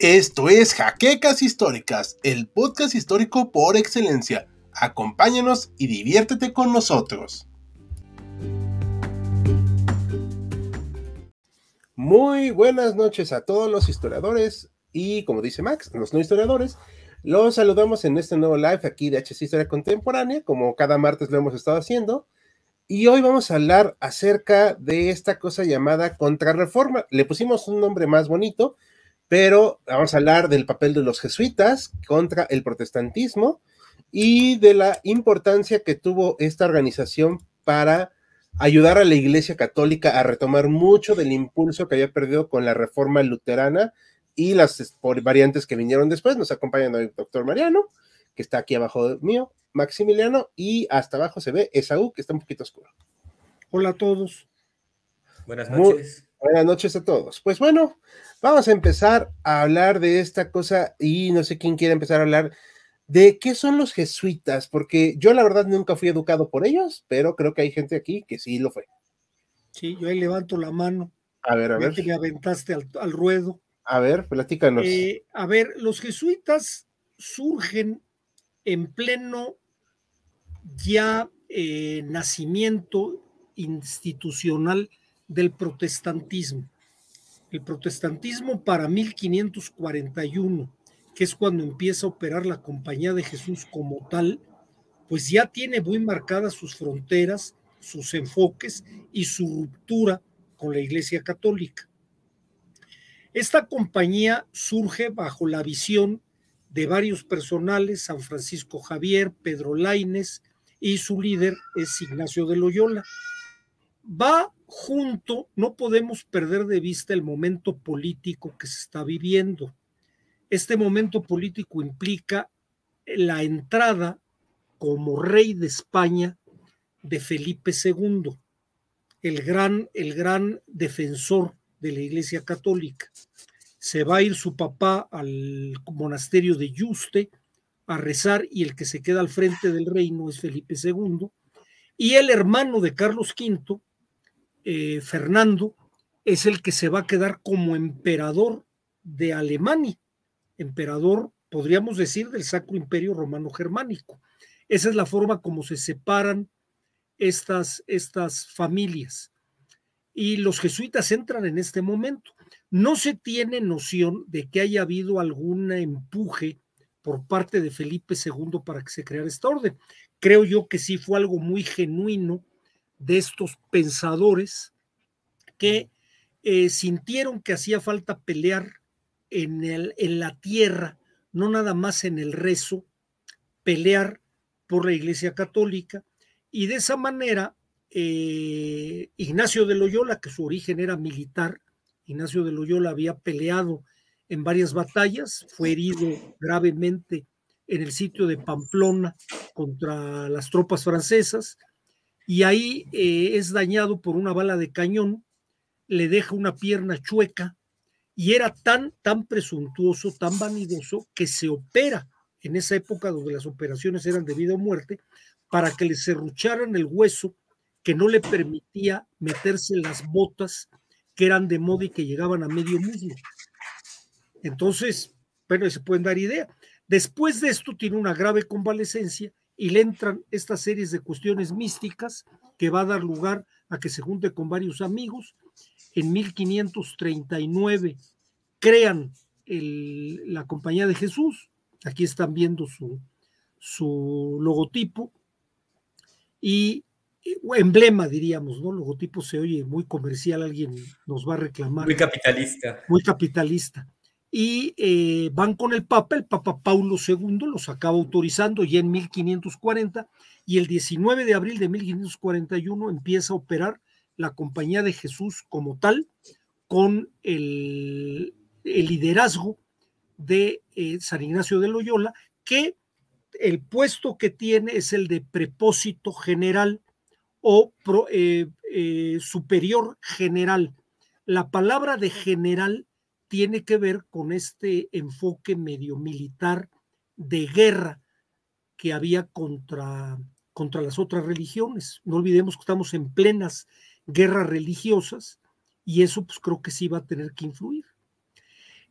Esto es Jaquecas Históricas, el podcast histórico por excelencia. Acompáñanos y diviértete con nosotros. Muy buenas noches a todos los historiadores y, como dice Max, los no historiadores. Los saludamos en este nuevo live aquí de HC Historia Contemporánea, como cada martes lo hemos estado haciendo. Y hoy vamos a hablar acerca de esta cosa llamada contrarreforma. Le pusimos un nombre más bonito, pero vamos a hablar del papel de los jesuitas contra el protestantismo y de la importancia que tuvo esta organización para ayudar a la Iglesia Católica a retomar mucho del impulso que había perdido con la reforma luterana y las variantes que vinieron después. Nos acompaña el doctor Mariano, que está aquí abajo mío, Maximiliano, y hasta abajo se ve Esaú, que está un poquito oscuro. Hola a todos. Buenas noches. Buenas noches a todos. Pues bueno, vamos a empezar a hablar de esta cosa y no sé quién quiere empezar a hablar de qué son los jesuitas, porque yo la verdad nunca fui educado por ellos, pero creo que hay gente aquí que sí lo fue. Sí, yo ahí levanto la mano. A ver, a ver. Que me aventaste al, ruedo. A ver, platícanos. Eh, a ver, los jesuitas surgen en pleno ya eh, nacimiento institucional del protestantismo. El protestantismo para 1541, que es cuando empieza a operar la Compañía de Jesús como tal, pues ya tiene muy marcadas sus fronteras, sus enfoques y su ruptura con la Iglesia Católica. Esta compañía surge bajo la visión de varios personales, San Francisco Javier, Pedro Laines, y su líder es Ignacio de Loyola va junto, no podemos perder de vista el momento político que se está viviendo. Este momento político implica la entrada como rey de España de Felipe II, el gran, el gran defensor de la Iglesia Católica. Se va a ir su papá al monasterio de Yuste a rezar y el que se queda al frente del reino es Felipe II. Y el hermano de Carlos V, eh, Fernando es el que se va a quedar como emperador de Alemania, emperador, podríamos decir, del Sacro Imperio Romano Germánico. Esa es la forma como se separan estas, estas familias. Y los jesuitas entran en este momento. No se tiene noción de que haya habido algún empuje por parte de Felipe II para que se creara esta orden. Creo yo que sí fue algo muy genuino de estos pensadores que eh, sintieron que hacía falta pelear en, el, en la tierra, no nada más en el rezo, pelear por la Iglesia Católica. Y de esa manera, eh, Ignacio de Loyola, que su origen era militar, Ignacio de Loyola había peleado en varias batallas, fue herido gravemente en el sitio de Pamplona contra las tropas francesas, y ahí eh, es dañado por una bala de cañón, le deja una pierna chueca y era tan, tan presuntuoso, tan vanidoso que se opera en esa época donde las operaciones eran de vida o muerte para que le serrucharan el hueso que no le permitía meterse las botas que eran de moda y que llegaban a medio muslo. Entonces, bueno, se pueden dar idea. Después de esto tiene una grave convalecencia y le entran estas series de cuestiones místicas que va a dar lugar a que se junte con varios amigos. En 1539 crean la Compañía de Jesús. Aquí están viendo su, su logotipo y emblema, diríamos, ¿no? Logotipo se oye muy comercial, alguien nos va a reclamar. Muy capitalista. Muy capitalista y eh, van con el Papa, el Papa Paulo II los acaba autorizando ya en 1540 y el 19 de abril de 1541 empieza a operar la Compañía de Jesús como tal con el, liderazgo de eh, San Ignacio de Loyola, que el puesto que tiene es el de prepósito general o eh, superior general. La palabra de general tiene que ver con este enfoque medio militar de guerra que había contra, contra las otras religiones. No olvidemos que estamos en plenas guerras religiosas y eso pues creo que sí va a tener que influir.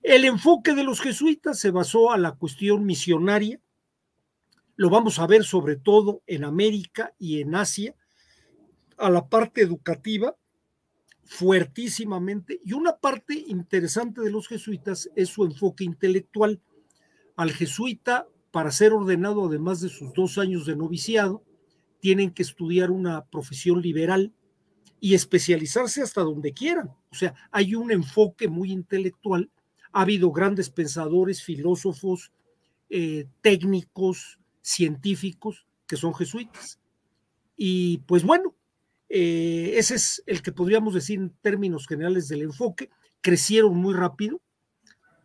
El enfoque de los jesuitas se basó a la cuestión misionaria, lo vamos a ver sobre todo en América y en Asia, a la parte educativa fuertísimamente y una parte interesante de los jesuitas es su enfoque intelectual. Al jesuita, para ser ordenado, además de sus dos años de noviciado, tienen que estudiar una profesión liberal y especializarse hasta donde quieran. O sea, hay un enfoque muy intelectual. Ha habido grandes pensadores, filósofos, eh, técnicos, científicos que son jesuitas. Y pues bueno, eh, ese es el que podríamos decir en términos generales del enfoque. Crecieron muy rápido.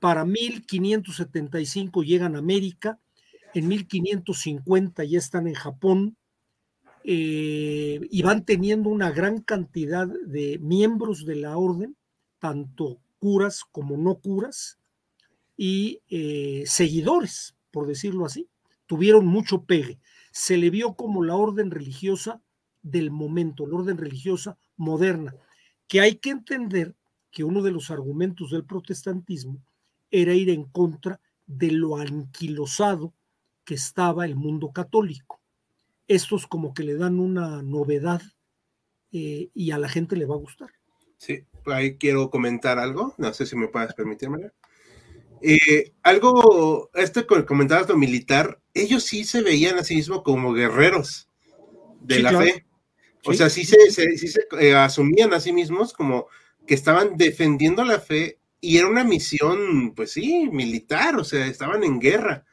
Para 1575 llegan a América, en 1550 ya están en Japón eh, y van teniendo una gran cantidad de miembros de la orden, tanto curas como no curas, y eh, seguidores, por decirlo así. Tuvieron mucho pegue. Se le vio como la orden religiosa del momento, la orden religiosa moderna, que hay que entender que uno de los argumentos del protestantismo era ir en contra de lo anquilosado que estaba el mundo católico. Estos como que le dan una novedad eh, y a la gente le va a gustar. Sí, ahí quiero comentar algo, no sé si me puedes permitirme. Eh, algo, este comentabas lo militar, ellos sí se veían a sí mismos como guerreros de la fe. O sea, sí se, eh, asumían a sí mismos como que estaban defendiendo la fe y era una misión, pues sí, militar, o sea, estaban en guerra.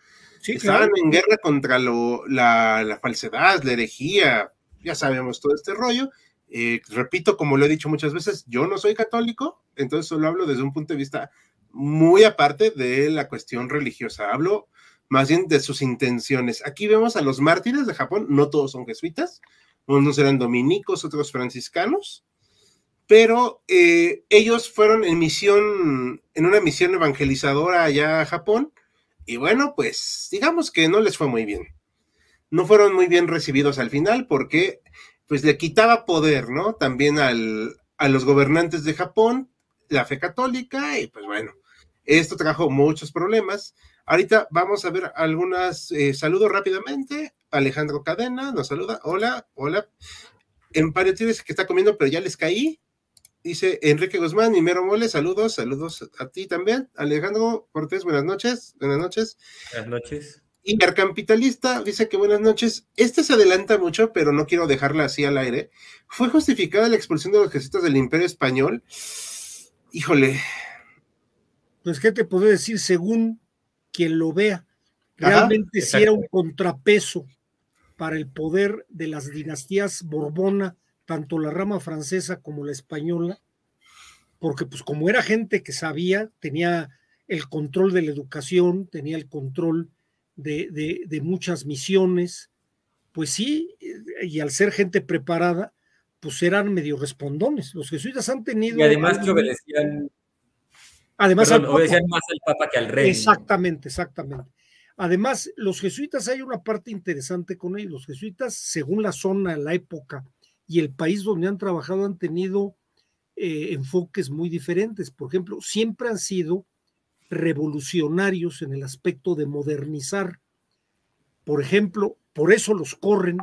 estaban en guerra contra la, falsedad, la herejía, ya sabemos todo este rollo. Eh, repito, como lo he dicho muchas veces, yo no soy católico, entonces solo hablo desde un punto de vista muy aparte de la cuestión religiosa. Hablo más bien de sus intenciones. Aquí vemos a los mártires de Japón, no todos son jesuitas, unos eran dominicos, otros franciscanos, pero eh, ellos fueron en misión, en una misión evangelizadora allá a Japón, y bueno, pues digamos que no les fue muy bien. No fueron muy bien recibidos al final porque pues le quitaba poder, ¿no? También al, a los gobernantes de Japón, la fe católica, y pues bueno, esto trajo muchos problemas. Ahorita vamos a ver algunas eh, saludos rápidamente. Alejandro Cadena nos saluda. Hola, hola. En dice que está comiendo, pero ya les caí. Dice Enrique Guzmán y Mero Mole, saludos, saludos a ti también. Alejandro Cortés, buenas noches, buenas noches. Buenas noches. Y Capitalista dice que buenas noches. Este se adelanta mucho, pero no quiero dejarla así al aire. ¿Fue justificada la expulsión de los ejércitos del Imperio Español? Híjole. Pues, ¿qué te puedo decir? Según quien lo vea, realmente si era un contrapeso para el poder de las dinastías Borbona, tanto la rama francesa como la española, porque pues como era gente que sabía, tenía el control de la educación, tenía el control de, de, muchas misiones, pues sí, y al ser gente preparada, pues eran medio respondones. Los jesuitas han tenido... Y además que obedecían... Además, obedecían más al Papa que al rey. Exactamente, exactamente. Además, los jesuitas, hay una parte interesante con ellos. Los jesuitas, según la zona, la época y el país donde han trabajado, han tenido eh, enfoques muy diferentes. Por ejemplo, siempre han sido revolucionarios en el aspecto de modernizar. Por ejemplo, por eso los corren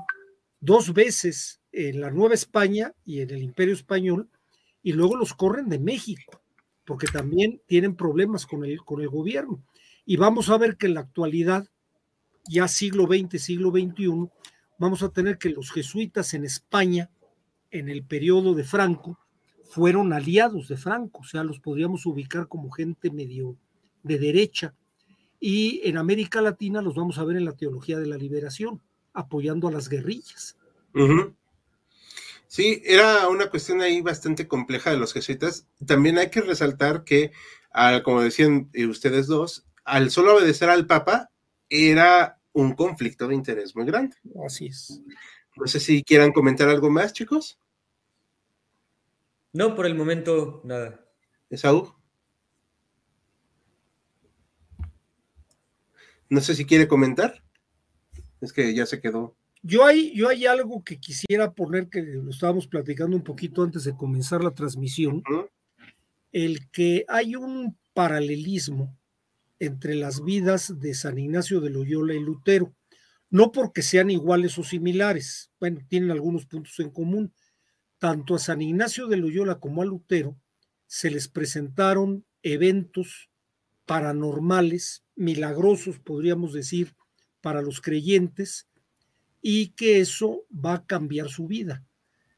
dos veces en la Nueva España y en el Imperio Español, y luego los corren de México, porque también tienen problemas con el, con el gobierno. Y vamos a ver que en la actualidad, ya siglo XX, siglo XXI, vamos a tener que los jesuitas en España, en el periodo de Franco, fueron aliados de Franco, o sea, los podríamos ubicar como gente medio de derecha. Y en América Latina los vamos a ver en la teología de la liberación, apoyando a las guerrillas. Sí, era una cuestión ahí bastante compleja de los jesuitas. También hay que resaltar que, como decían eh, ustedes dos, al solo obedecer al Papa era un conflicto de interés muy grande. Así es. No sé si quieran comentar algo más, chicos. No, por el momento nada. Esaú. No sé si quiere comentar. Es que ya se quedó. Yo hay, yo hay algo que quisiera poner que lo estábamos platicando un poquito antes de comenzar la transmisión. El que hay un paralelismo entre las vidas de San Ignacio de Loyola y Lutero, no porque sean iguales o similares, bueno, tienen algunos puntos en común. Tanto a San Ignacio de Loyola como a Lutero se les presentaron eventos paranormales, milagrosos, podríamos decir, para los creyentes, y que eso va a cambiar su vida.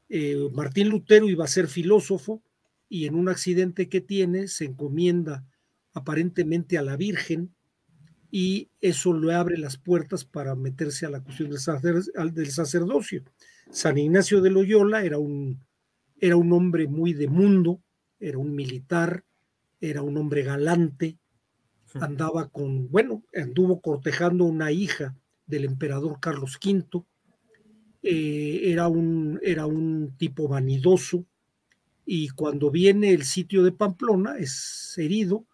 Eh, Martín Lutero iba a ser filósofo y en un accidente que tiene se encomienda aparentemente a la Virgen y eso le abre las puertas para meterse a la cuestión del, sacerdocio. San Ignacio de Loyola era un, era un hombre muy de mundo, era un militar, era un hombre galante, andaba con, bueno, anduvo cortejando una hija del emperador Carlos V, eh, era, un, era un tipo vanidoso y cuando viene el sitio de Pamplona es herido,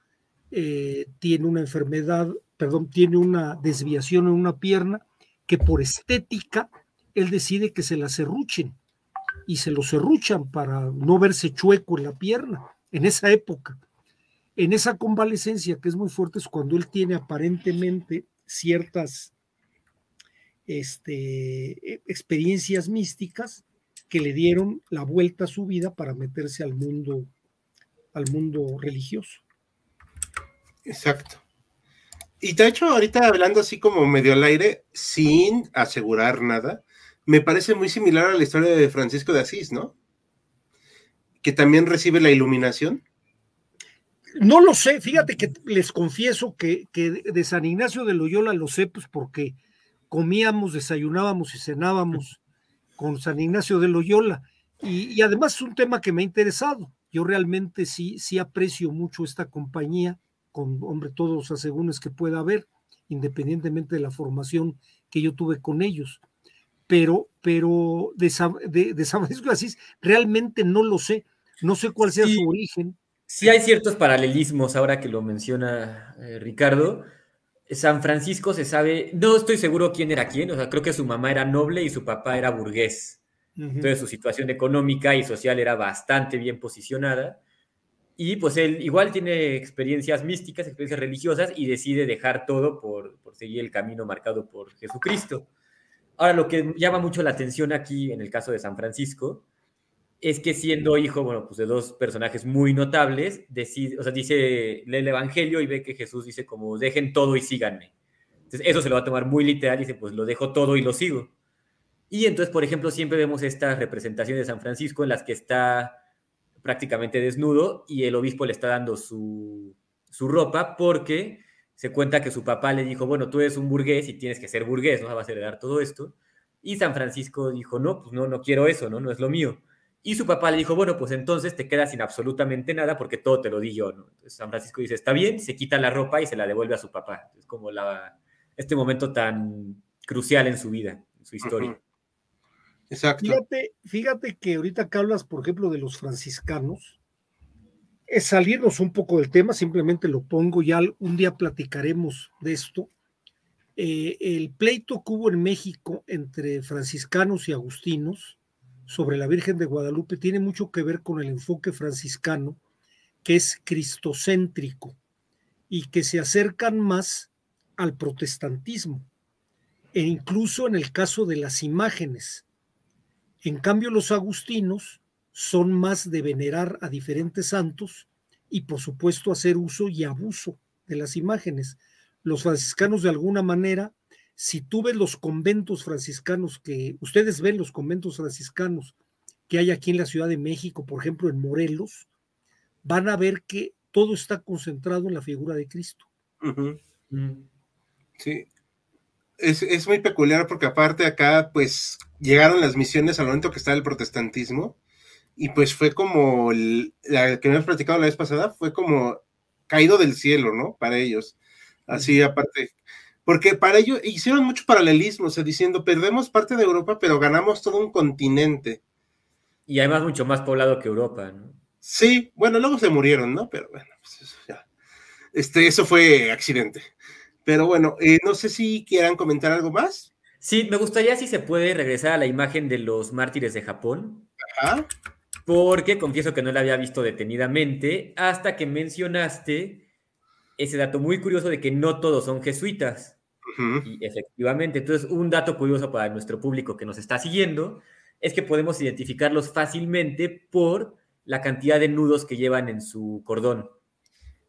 eh, tiene una enfermedad, perdón, tiene una desviación en una pierna que por estética él decide que se la serruchen y se lo serruchan para no verse chueco en la pierna en esa época. En esa convalecencia que es muy fuerte es cuando él tiene aparentemente ciertas este, e, experiencias místicas que le dieron la vuelta a su vida para meterse al mundo, al mundo religioso. Exacto. Y de hecho, ahorita hablando así como medio al aire, sin asegurar nada, me parece muy similar a la historia de Francisco de Asís, ¿no? Que también recibe la iluminación. No lo sé, fíjate que les confieso que, que de San Ignacio de Loyola lo sé, pues porque comíamos, desayunábamos y cenábamos con San Ignacio de Loyola. Y, y, además es un tema que me ha interesado. Yo realmente sí, sí aprecio mucho esta compañía con, hombre, todos los asegúnes que pueda haber, independientemente de la formación que yo tuve con ellos. Pero, pero de, de, San Francisco de Asís realmente no lo sé. No sé cuál sea su origen. Sí hay ciertos paralelismos ahora que lo menciona eh, Ricardo. San Francisco se sabe, no estoy seguro quién era quién, o sea, creo que su mamá era noble y su papá era burgués. Entonces su situación económica y social era bastante bien posicionada. Y pues él igual tiene experiencias místicas, experiencias religiosas y decide dejar todo por, por seguir el camino marcado por Jesucristo. Ahora, lo que llama mucho la atención aquí en el caso de San Francisco es que siendo hijo, bueno, pues de dos personajes muy notables, decide, o sea, dice, lee el Evangelio y ve que Jesús dice como, dejen todo y síganme. Entonces, eso se lo va a tomar muy literal y dice, pues lo dejo todo y lo sigo. Y entonces, por ejemplo, siempre vemos estas representaciones de San Francisco en las que está prácticamente desnudo y el obispo le está dando su, su ropa porque se cuenta que su papá le dijo, bueno, tú eres un burgués y tienes que ser burgués, ¿no? Vas a heredar todo esto. Y San Francisco dijo, no, pues no, no quiero eso, ¿no? No es lo mío. Y su papá le dijo, bueno, pues entonces te quedas sin absolutamente nada porque todo te lo di yo, San Francisco dice, está bien, se quita la ropa y se la devuelve a su papá. Es como la, este momento tan crucial en su vida, en su historia. Exacto. Fíjate, fíjate que ahorita que hablas, por ejemplo, de los franciscanos, es salirnos un poco del tema, simplemente lo pongo, ya un día platicaremos de esto. Eh, el pleito que hubo en México entre franciscanos y agustinos sobre la Virgen de Guadalupe tiene mucho que ver con el enfoque franciscano, que es cristocéntrico y que se acercan más al protestantismo, e incluso en el caso de las imágenes. En cambio, los agustinos son más de venerar a diferentes santos y, por supuesto, hacer uso y abuso de las imágenes. Los franciscanos, de alguna manera, si tú ves los conventos franciscanos que ustedes ven los conventos franciscanos que hay aquí en la Ciudad de México, por ejemplo en Morelos, van a ver que todo está concentrado en la figura de Cristo. Sí. Es, muy peculiar porque aparte acá pues llegaron las misiones al momento que estaba el protestantismo y pues fue como la que has platicado la vez pasada, fue como caído del cielo, ¿no? Para ellos. Así aparte, porque para ello hicieron mucho paralelismo, o sea, diciendo, perdemos parte de Europa, pero ganamos todo un continente. Y además mucho más poblado que Europa, ¿no? Sí, bueno, luego se murieron, ¿no? Pero bueno, pues eso ya. Este, eso fue accidente. Pero bueno, eh, no sé si quieran comentar algo más. Sí, me gustaría si se puede regresar a la imagen de los mártires de Japón. Ajá. Porque confieso que no la había visto detenidamente hasta que mencionaste ese dato muy curioso de que no todos son jesuitas. Y efectivamente, entonces un dato curioso para nuestro público que nos está siguiendo es que podemos identificarlos fácilmente por la cantidad de nudos que llevan en su cordón.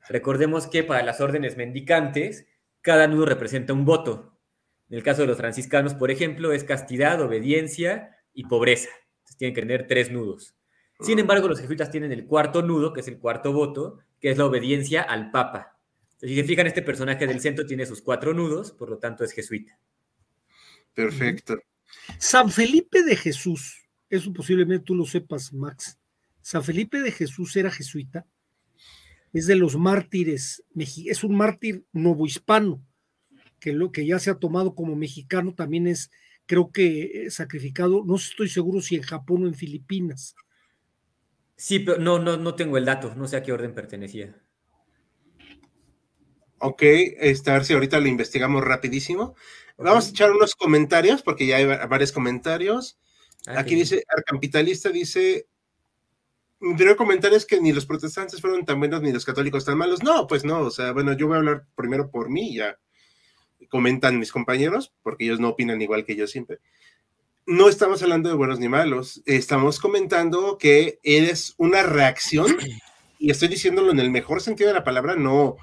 Recordemos que para las órdenes mendicantes, cada nudo representa un voto. En el caso de los franciscanos, por ejemplo, es castidad, obediencia y pobreza. Entonces tienen que tener tres nudos. Sin embargo, los jesuitas tienen el cuarto nudo, que es el cuarto voto, que es la obediencia al Papa. Si se fijan, este personaje del centro tiene sus cuatro nudos, por lo tanto es jesuita. Perfecto. San Felipe de Jesús, eso posiblemente tú lo sepas, Max. San Felipe de Jesús era jesuita, es de los mártires, es un mártir novohispano, que lo que ya se ha tomado como mexicano también es, creo que eh, sacrificado, no estoy seguro si en Japón o en Filipinas. Sí, pero no, no, no tengo el dato, no sé a qué orden pertenecía. Ok, este, a ver si ahorita lo investigamos rapidísimo. Vamos a echar unos comentarios, porque ya hay varios comentarios. Ah, Aquí dice, Arcapitalista dice, mi primer comentario es que ni los protestantes fueron tan buenos ni los católicos tan malos. No, pues no, o sea, bueno, yo voy a hablar primero por mí, ya comentan mis compañeros, porque ellos no opinan igual que yo siempre no estamos hablando de buenos ni malos, estamos comentando que eres una reacción, y estoy diciéndolo en el mejor sentido de la palabra, no,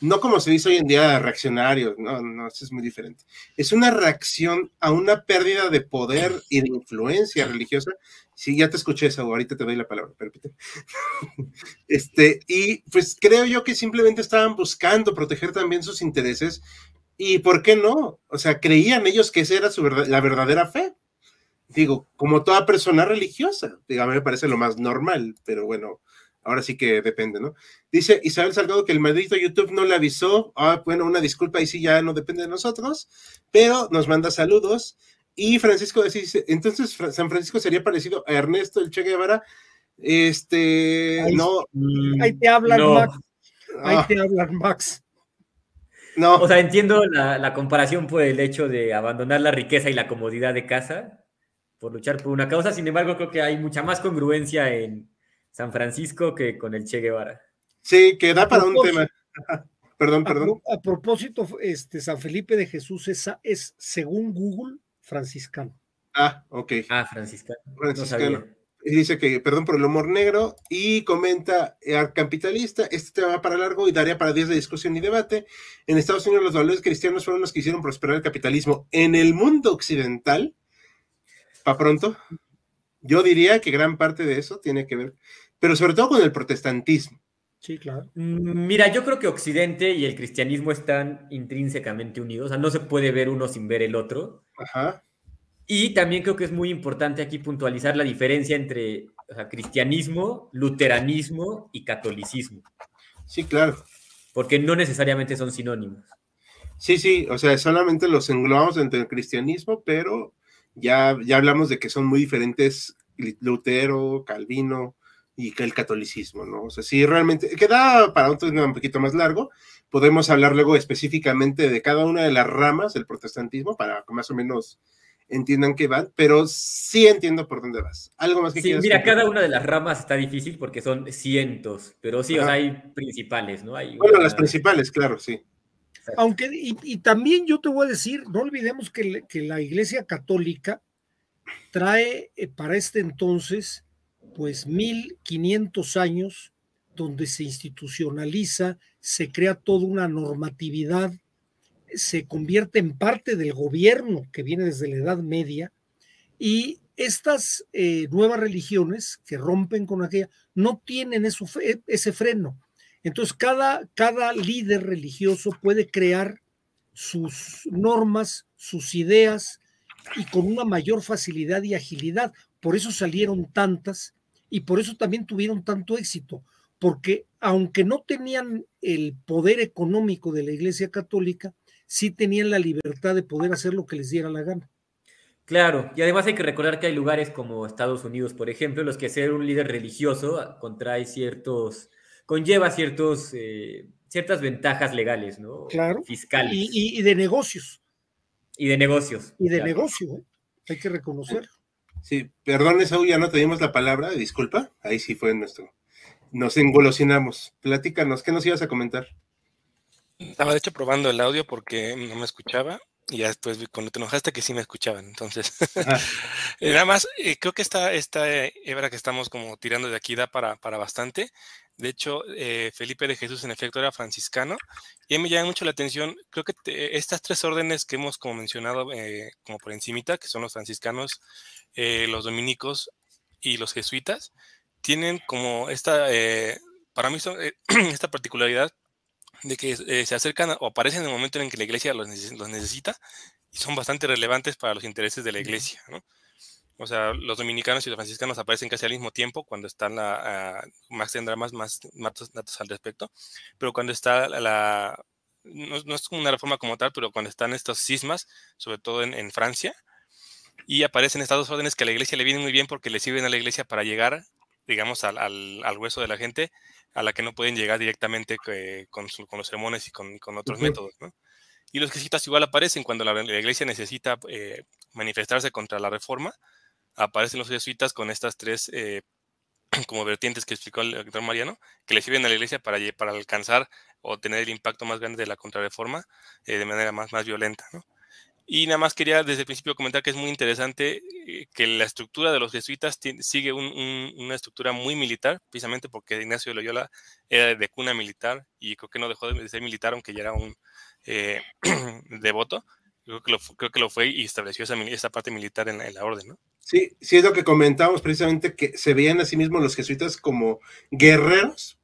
no como se dice hoy en día reaccionario, no, no, eso es muy diferente. Es una reacción a una pérdida de poder y de influencia religiosa. Sí, ya te escuché eso, ahorita te doy la palabra, repite. Este, y pues creo yo que simplemente estaban buscando proteger también sus intereses y ¿por qué no? O sea, creían ellos que esa era su la verdadera fe digo, como toda persona religiosa, me parece lo más normal, pero bueno, ahora sí que depende, ¿no? Dice Isabel Salgado que el maldito YouTube no le avisó, ah, bueno, una disculpa, y sí ya no depende de nosotros, pero nos manda saludos. Y Francisco dice, entonces San Francisco sería parecido a Ernesto el Che Guevara. Este, no. Ahí te hablan, Max. Ahí ah. te hablan, Max. No. O sea, entiendo la, la comparación por el hecho de abandonar la riqueza y la comodidad de casa, por luchar por una causa. Sin embargo, creo que hay mucha más congruencia en San Francisco que con el Che Guevara. Sí, que da para un tema. perdón, perdón. A, propósito, este San Felipe de Jesús es, es, según Google, franciscano. Ah, ok. Ah, franciscano. Franciscano. y dice que, perdón por el humor negro, y comenta, al capitalista, este tema va para largo y daría para días de discusión y debate. En Estados Unidos los valores cristianos fueron los que hicieron prosperar el capitalismo. En el mundo occidental, pronto. Yo diría que gran parte de eso tiene que ver, pero sobre todo con el protestantismo. Sí, claro. Mm, mira, yo creo que Occidente y el cristianismo están intrínsecamente unidos, o sea, no se puede ver uno sin ver el otro. Ajá. Y también creo que es muy importante aquí puntualizar la diferencia entre cristianismo, luteranismo y catolicismo. Sí, claro. Porque no necesariamente son sinónimos. Sí, sí, o sea, solamente los englobamos entre el cristianismo, pero ya, ya hablamos de que son muy diferentes Lutero, Calvino y el catolicismo, ¿no? O sea, sí, realmente queda para un tema un poquito más largo. Podemos hablar luego específicamente de cada una de las ramas del protestantismo para que más o menos entiendan qué van, pero sí entiendo por dónde vas. Algo más que Sí, mira, cada una de las ramas está difícil porque son cientos, pero sí, o sea, hay principales, ¿no? Hay bueno, las principales, claro, sí. Aunque, y, también yo te voy a decir, no olvidemos que, la Iglesia Católica trae eh, para este entonces, pues 1500 años donde se institucionaliza, se crea toda una normatividad, se convierte en parte del gobierno que viene desde la Edad Media y estas eh, nuevas religiones que rompen con aquella no tienen ese freno entonces, cada, cada líder religioso puede crear sus normas, sus ideas y con una mayor facilidad y agilidad. Por eso salieron tantas y por eso también tuvieron tanto éxito, porque aunque no tenían el poder económico de la Iglesia Católica, sí tenían la libertad de poder hacer lo que les diera la gana. Claro, y además hay que recordar que hay lugares como Estados Unidos, por ejemplo, en los que ser un líder religioso contrae ciertos conlleva ciertos, eh, ciertas ventajas legales, ¿no? Claro. Fiscales. Y, de negocios. Y de negocios. Y de negocio, ¿eh? hay que reconocer. Sí, perdón, Saúl, ya no te dimos la palabra, disculpa, ahí sí fue nuestro. Nos engolosinamos. Platícanos, ¿qué nos ibas a comentar? Estaba de hecho probando el audio porque no me escuchaba y ya después cuando te enojaste que sí me escuchaban. Entonces, eh, nada más, eh, creo que esta, esta hebra que estamos como tirando de aquí da para, para bastante. De hecho, eh, Felipe de Jesús en efecto era franciscano y a mí me llama mucho la atención, creo que estas tres órdenes que hemos como mencionado como por encimita, que son los franciscanos, los dominicos y los jesuitas, tienen como esta, para mí son, esta particularidad de que eh, se acercan o aparecen en el momento en que la iglesia los, necesita y son bastante relevantes para los intereses de la iglesia, ¿no? O sea, los dominicanos y los franciscanos aparecen casi al mismo tiempo cuando están la, uh, Max tendrá más, más datos, al respecto, pero cuando está la, no, es como una reforma como tal, pero cuando están estos cismas, sobre todo en, Francia, y aparecen estas dos órdenes que a la iglesia le vienen muy bien porque le sirven a la iglesia para llegar, digamos, al, al, al hueso de la gente a la que no pueden llegar directamente eh, con, con, los sermones y con, con otros métodos. ¿no? Y los jesuitas igual aparecen cuando la, iglesia necesita eh, manifestarse contra la reforma, aparecen los jesuitas con estas tres eh, como vertientes que explicó el doctor Mariano, que le sirven a la iglesia para, para alcanzar o tener el impacto más grande de la contrarreforma de manera más, más violenta. ¿no? Y nada más quería desde el principio comentar que es muy interesante eh, que la estructura de los jesuitas sigue una estructura muy militar, precisamente porque Ignacio de Loyola era de cuna militar y creo que no dejó de ser militar, aunque ya era un eh, devoto. Creo que, lo, creo que lo fue y estableció esa, parte militar en, en la orden, ¿no? Sí, sí es lo que comentábamos precisamente, que se veían a sí mismos los jesuitas como guerreros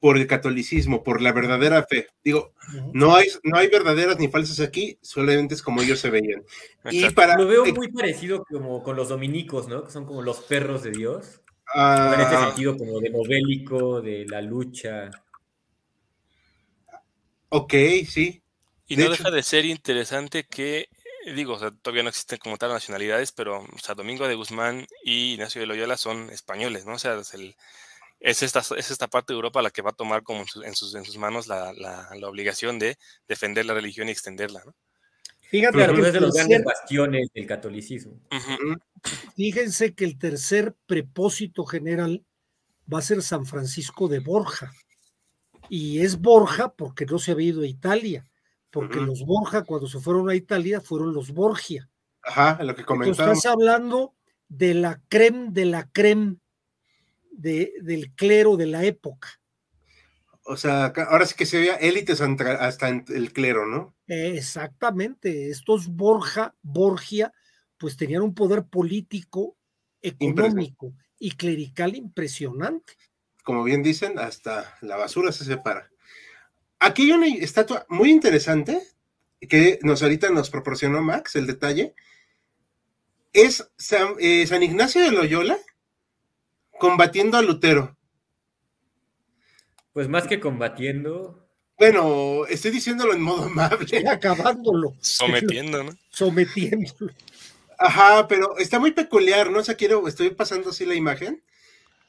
por el catolicismo, por la verdadera fe. Digo, no hay, no hay verdaderas ni falsas aquí, solamente es como ellos se veían. Y para, Lo veo muy parecido como con los dominicos, ¿no? Que son como los perros de Dios. en este sentido, como de lo bélico, de la lucha. Ok, sí. Y no deja de ser interesante que, digo, o sea, todavía no existen como tal nacionalidades, pero, o sea, Domingo de Guzmán y Ignacio de Loyola son españoles, ¿no? O sea, es el, es esta, es esta parte de Europa la que va a tomar como en, sus, en sus manos la, la, la, obligación de defender la religión y extenderla. ¿no? Fíjate que es de los grandes bastiones del catolicismo. Fíjense que el tercer prepósito general va a ser San Francisco de Borja. Y es Borja porque no se había ido a Italia, porque los Borja cuando se fueron a Italia fueron los Borgia. Ajá, lo que comentamos. Estás hablando de la creme de la creme de, del clero de la época. O sea, ahora sí que se veía élites hasta el clero, ¿no? Exactamente. Estos Borja, Borgia, pues tenían un poder político, económico y clerical impresionante. Como bien dicen, hasta la basura se separa. Aquí hay una estatua muy interesante que nos ahorita nos proporcionó Max, el detalle. Es San, eh, San Ignacio de Loyola, combatiendo a Lutero. Pues más que combatiendo. Bueno, estoy diciéndolo en modo amable. Acabándolo. Sometiendo, ¿no? Sometiéndolo. Ajá, pero está muy peculiar, ¿no? O sea, quiero, estoy pasando así la imagen.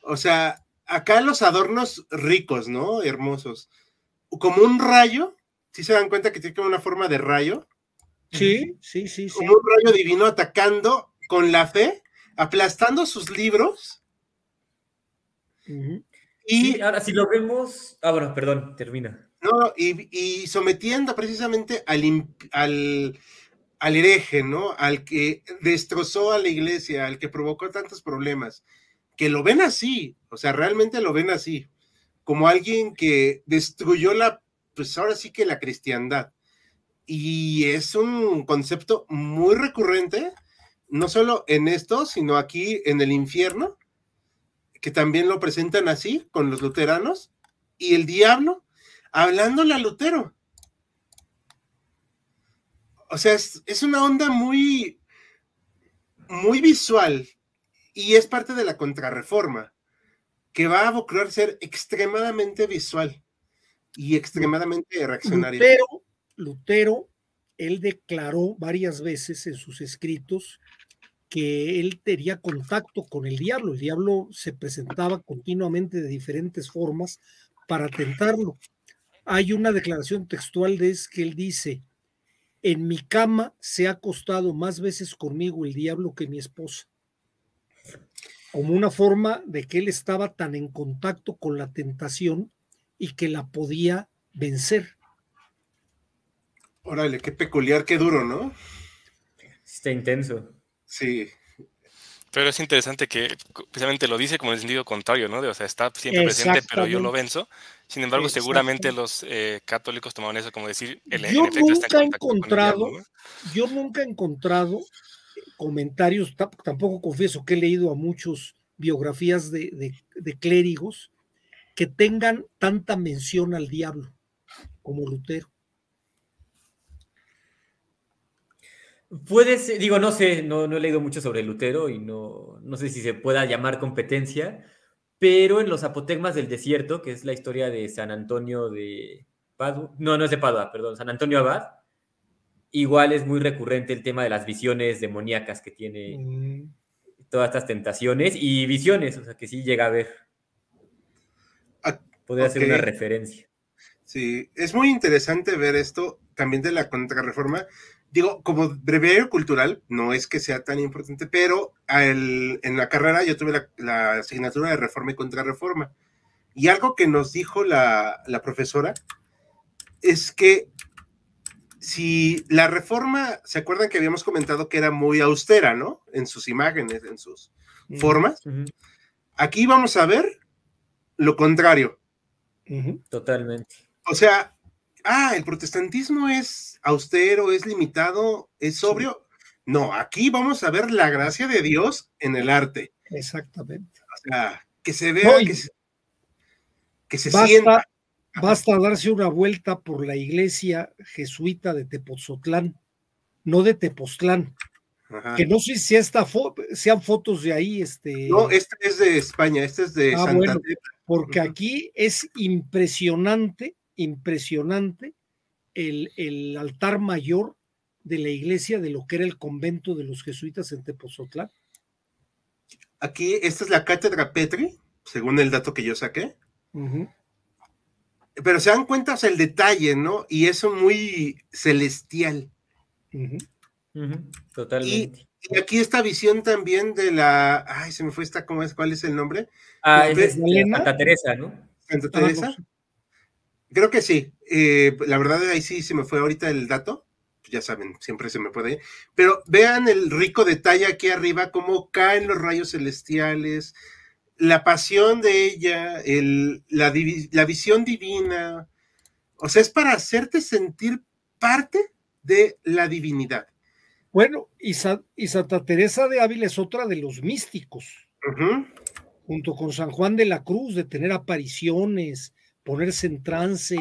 O sea, acá los adornos ricos, ¿no? Hermosos. Como un rayo. ¿Sí se dan cuenta que tiene como una forma de rayo? Sí, sí, sí, sí. Como un rayo divino atacando con la fe, aplastando sus libros y ahora si lo vemos, ah, bueno, perdón, termina. No, y, sometiendo precisamente al, al, al, hereje, ¿no? Al que destrozó a la iglesia, al que provocó tantos problemas, que lo ven así, o sea, realmente lo ven así, como alguien que destruyó la, pues ahora sí que la cristiandad. Y es un concepto muy recurrente, no solo en esto, sino aquí en el infierno, que también lo presentan así con los luteranos, y el diablo hablándole a Lutero. O sea, es, una onda muy, muy visual y es parte de la contrarreforma que va a buscar ser extremadamente visual y extremadamente reaccionario. Lutero, Lutero, él declaró varias veces en sus escritos que él tenía contacto con el diablo. El diablo se presentaba continuamente de diferentes formas para tentarlo. Hay una declaración textual de es que él dice, en mi cama se ha acostado más veces conmigo el diablo que mi esposa. Como una forma de que él estaba tan en contacto con la tentación y que la podía vencer. Órale, qué peculiar, qué duro, ¿no? Está intenso. Sí. Pero es interesante que precisamente lo dice como en el sentido contrario, ¿no? De, o sea, está siempre presente, pero yo lo venzo. Sin embargo, seguramente los eh, católicos tomaban eso como decir, el, yo nunca he encontrado, yo nunca he encontrado comentarios, tampoco confieso que he leído a muchos biografías de, de clérigos que tengan tanta mención al diablo como Lutero. Puede ser, digo, no sé, no, he leído mucho sobre Lutero y no, no sé si se pueda llamar competencia, pero en los apotegmas del desierto, que es la historia de San Antonio de Padua, no, no es de Padua, perdón, San Antonio Abad, igual es muy recurrente el tema de las visiones demoníacas que tiene mm. todas estas tentaciones y visiones, o sea, que sí llega a ver. Ah, Podría ser una referencia. Sí, es muy interesante ver esto también de la contrarreforma, digo, como breviario cultural, no es que sea tan importante, pero en la carrera yo tuve la, asignatura de reforma y contrarreforma. Y algo que nos dijo la, profesora es que si la reforma, ¿se acuerdan que habíamos comentado que era muy austera, ¿no? En sus imágenes, en sus formas. Aquí vamos a ver lo contrario. Totalmente. O sea, ah, el protestantismo es austero, es limitado, es sobrio. No, aquí vamos a ver la gracia de Dios en el arte. Exactamente. O sea, que se vea, que se, sienta. Basta darse una vuelta por la iglesia jesuita de Tepozotlán, no de Tepoztlán. Que no sé si esta sean fotos de ahí. Este... No, esta es de España, esta es de ah, Santa Porque aquí es impresionante impresionante el, altar mayor de la iglesia de lo que era el convento de los jesuitas en Tepozotlán. Aquí, esta es la cátedra Petri, según el dato que yo saqué. Pero se dan cuenta el detalle, ¿no? Y eso muy celestial. Totalmente. Y, aquí esta visión también de la. Ay, se me fue esta, ¿cómo es? ¿Cuál es el nombre? Ah, es Santa Teresa, ¿no? Santa Teresa. Creo que sí. Eh, la verdad, ahí sí se me fue ahorita el dato. Ya saben, siempre se me puede. Pero vean el rico detalle aquí arriba, cómo caen los rayos celestiales, la pasión de ella, el, la, la visión divina. O sea, es para hacerte sentir parte de la divinidad. Bueno, y, Santa Teresa de Ávila es otra de los místicos, junto con San Juan de la Cruz, de tener apariciones, ponerse en trance,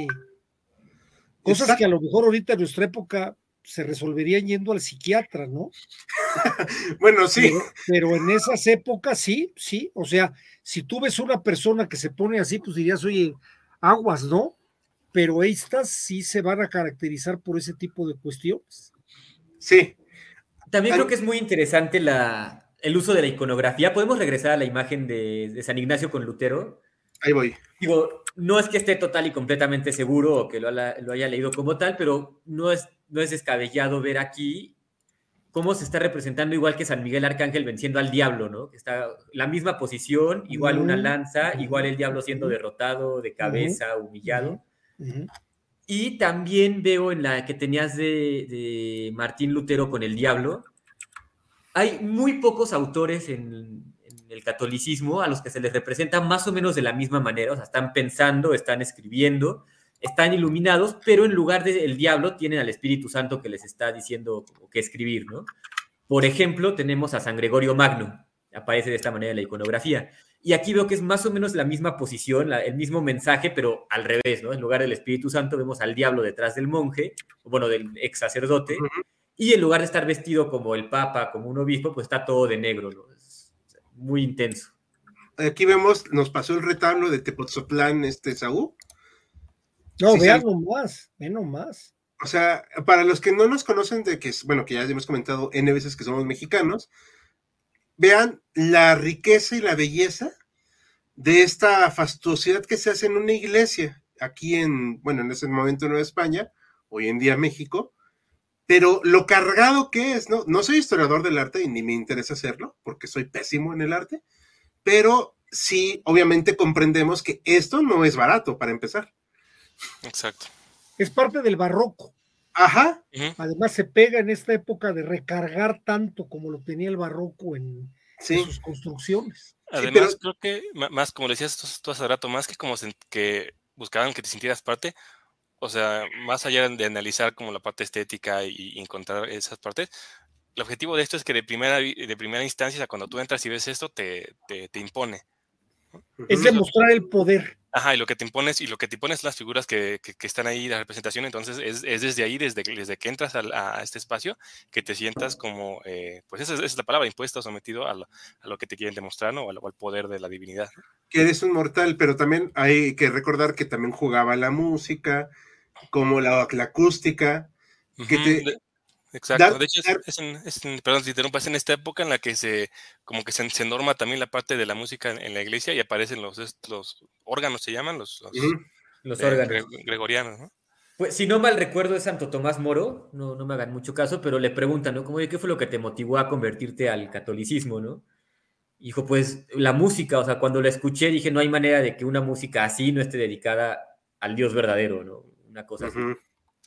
cosas que a lo mejor ahorita en nuestra época se resolverían yendo al psiquiatra, ¿no? bueno, sí. Pero, en esas épocas sí, sí, o sea, si tú ves una persona que se pone así, pues dirías, oye, aguas, ¿no? Pero estas sí se van a caracterizar por ese tipo de cuestiones. Sí. También creo que es muy interesante la, el uso de la iconografía. Podemos regresar a la imagen de, de San Ignacio con Lutero. Ahí voy. Digo, no es que esté total y completamente seguro o que lo, haya leído como tal, pero no es, no es descabellado ver aquí cómo se está representando igual que San Miguel Arcángel venciendo al diablo, ¿no? Está la misma posición, igual una lanza, igual el diablo siendo derrotado de cabeza, humillado. Y también veo en la que tenías de, de Martín Lutero con el diablo, hay muy pocos autores en, el catolicismo a los que se les representa más o menos de la misma manera, o sea, están pensando, están escribiendo, están iluminados, pero en lugar del diablo tienen al Espíritu Santo que les está diciendo qué escribir, ¿no? Por ejemplo, tenemos a San Gregorio Magno, aparece de esta manera en la iconografía. Y aquí veo que es más o menos la misma posición, el mismo mensaje, pero al revés, ¿no? En lugar del Espíritu Santo vemos al diablo detrás del monje, bueno, del ex sacerdote, y en lugar de estar vestido como el papa, como un obispo, pues está todo de negro, ¿no? Muy intenso. Aquí vemos, nos pasó el retablo de Tepoztlán, este Saúl. No, vean nomás, vean nomás. O sea, para los que no nos conocen de que, bueno, que ya hemos comentado N veces que somos mexicanos, vean la riqueza y la belleza de esta fastuosidad que se hace en una iglesia, aquí en, bueno, en ese momento Nueva España, hoy en día México, pero lo cargado que es, ¿no? No soy historiador del arte y ni me interesa hacerlo, porque soy pésimo en el arte, pero sí, obviamente comprendemos que esto no es barato para empezar. Exacto. Es parte del barroco. Ajá. Además se pega en esta época de recargar tanto como lo tenía el barroco en, sus construcciones. Además, creo que más, como decías tú, hace rato, más que como que buscaban que te sintieras parte, o sea, más allá de analizar como la parte estética y, encontrar esas partes, el objetivo de esto es que de primera, de primera instancia, cuando tú entras y ves esto, te, te, te impone. Es demostrar el poder. Ajá, y lo que te impones, y lo que te impones las figuras que, que, están ahí, la representación, entonces es, es desde ahí, desde, desde que entras a, este espacio, que te sientas como, eh, pues esa es, la palabra, impuesto, sometido a lo, a lo, que te quieren demostrar, ¿no? O al, poder de la divinidad. Que eres un mortal, pero también hay que recordar que también jugaba la música, como la, la acústica, que te, Exacto. de hecho, es, en, perdón si interrumpas, en esta época en la que se, como que se, norma también la parte de la música en, la iglesia y aparecen los, los órganos, se llaman los, los, eh, órganos gregorianos, ¿no? Pues si no mal recuerdo es Santo Tomás Moro, no, no me hagan mucho caso, pero le preguntan, ¿no? Como, ¿qué fue lo que te motivó a convertirte al catolicismo, no? Dijo, pues la música, o sea, cuando la escuché dije, no hay manera de que una música así no esté dedicada al Dios verdadero, ¿no? Una cosa así.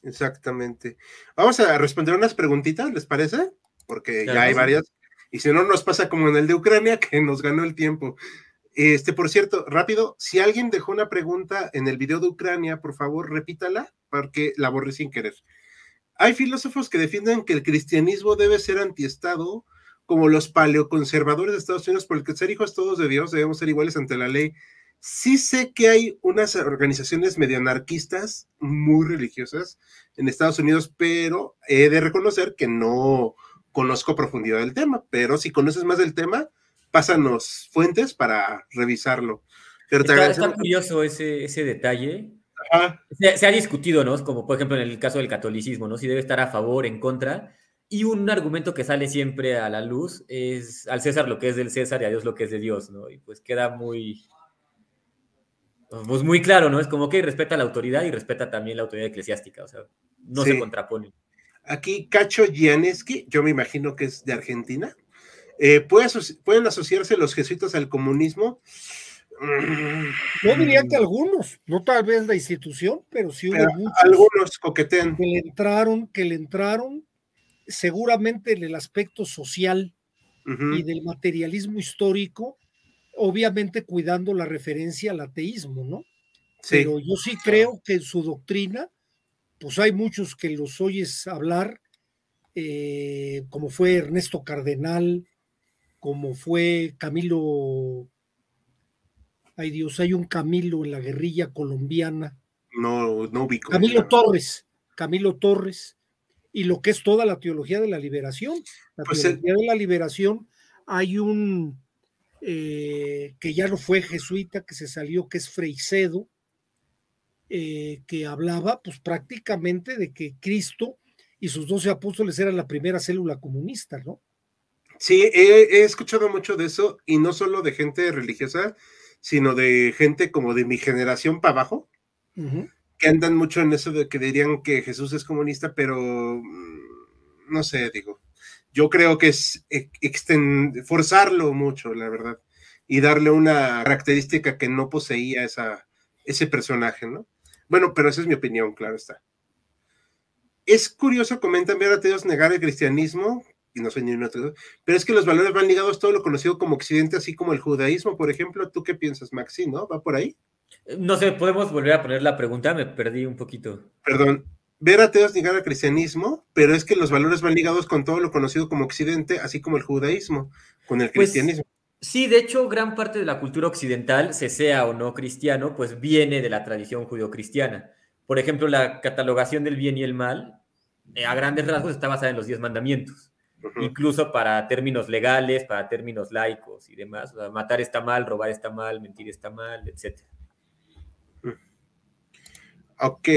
Exactamente. Vamos a responder unas preguntitas, ¿les parece? Porque ya hay varias. Y si no, nos pasa como en el de Ucrania, que nos ganó el tiempo. Este, por cierto, rápido, si alguien dejó una pregunta en el video de Ucrania, por favor, repítala, porque la borré sin querer. Hay filósofos que defienden que el cristianismo debe ser antiestado, como los paleoconservadores de Estados Unidos, porque ser hijos todos de Dios debemos ser iguales ante la ley. Sí sé que hay unas organizaciones medio anarquistas muy religiosas en Estados Unidos, pero he de reconocer que no conozco profundidad del tema, pero si conoces más del tema, pásanos fuentes para revisarlo. Pero está, curioso ese, ese detalle. Se, se, ha discutido, ¿no? Como por ejemplo en el caso del catolicismo, ¿no? Si debe estar a favor, en contra. Y un argumento que sale siempre a la luz es al César lo que es del César y a Dios lo que es de Dios, ¿no? Y pues queda muy, pues muy claro, ¿no? Es como que respeta la autoridad y respeta también la autoridad eclesiástica, o sea, no se contrapone. Aquí Cacho Gianeski, yo me imagino que es de Argentina. Eh, ¿Pueden asociarse los jesuitas al comunismo? Yo diría que algunos, no tal vez la institución, pero sí hubo muchos. Algunos coquetean. Que le entraron, que le entraron seguramente en el aspecto social y del materialismo histórico obviamente cuidando la referencia al ateísmo, ¿no? Pero yo sí creo que en su doctrina, pues hay muchos que los oyes hablar, eh, como fue Ernesto Cardenal, como fue Camilo, ay Dios, hay un Camilo en la guerrilla colombiana. No, no ubico. Camilo Torres, Camilo Torres, y lo que es toda la teología de la liberación. La pues teología de la liberación, hay un eh, que ya no fue jesuita, que se salió, que es Freicedo, eh, que hablaba pues prácticamente de que Cristo y sus doce apóstoles eran la primera célula comunista, ¿no? Sí, he, escuchado mucho de eso, y no solo de gente religiosa, sino de gente como de mi generación para abajo, que andan mucho en eso de que dirían que Jesús es comunista, pero mm, no sé, digo, yo creo que es forzarlo mucho, la verdad, y darle una característica que no poseía esa, ese personaje, ¿no? Bueno, pero esa es mi opinión, claro está. Es curioso, comentan, ver a Dios negar el cristianismo, y no soy ni uno, pero es que los valores van ligados a todo lo conocido como occidente, así como el judaísmo, por ejemplo. ¿Tú qué piensas, Maxi, no? ¿Va por ahí? No sé, podemos volver a poner la pregunta, me perdí un poquito. Perdón, ver a Teos negar al cristianismo, pero es que los valores van ligados con todo lo conocido como occidente, así como el judaísmo, con el pues, cristianismo. sí, de hecho, gran parte de la cultura occidental, se sea o no cristiano, pues viene de la tradición judio-cristiana. Por ejemplo, la catalogación del bien y el mal, eh, a grandes rasgos, está basada en los diez mandamientos. Incluso para términos legales, para términos laicos y demás. matar está mal, robar está mal, mentir está mal, etc. Ok,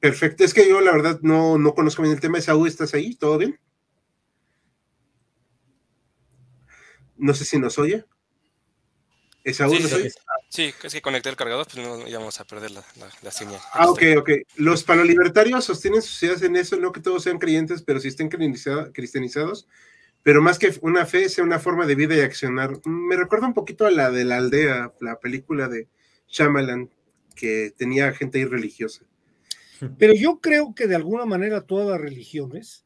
Perfecto, es que yo la verdad no, no conozco bien el tema. Saúl, ¿estás ahí? ¿Todo bien? No sé si nos oye. ¿Esaú sí, nos oye? Sí, es que conecté el cargador, pues no íbamos a perder la, la, señal. Ah, ok, ok. Los panolibertarios sostienen sus ideas en eso, no que todos sean creyentes, pero sí estén cristianizados, pero más que una fe, sea una forma de vida y accionar. Me recuerda un poquito a la de la aldea, la película de Shyamalan, que tenía gente ahí religiosa. Pero yo creo que de alguna manera todas las religiones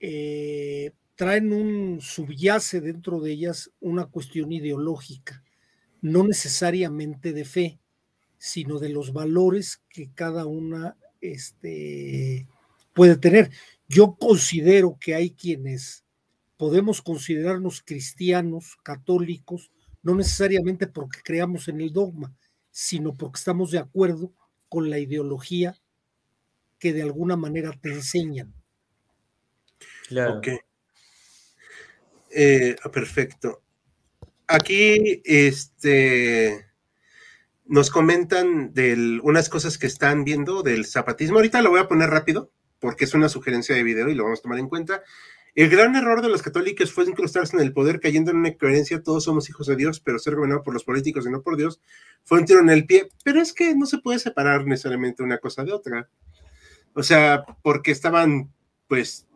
eh, traen un subyace dentro de ellas una cuestión ideológica, no necesariamente de fe, sino de los valores que cada una este, puede tener. Yo considero que hay quienes podemos considerarnos cristianos, católicos, no necesariamente porque creamos en el dogma, sino porque estamos de acuerdo con la ideología que de alguna manera te enseñan. Claro. Eh, perfecto. Aquí, este, nos comentan de unas cosas que están viendo del zapatismo. Ahorita lo voy a poner rápido, porque es una sugerencia de video y lo vamos a tomar en cuenta. El gran error de los católicos fue incrustarse en el poder cayendo en una incoherencia, todos somos hijos de Dios, pero ser gobernado por los políticos y no por Dios fue un tiro en el pie. Pero es que no se puede separar necesariamente una cosa de otra. O sea, porque estaban, pues,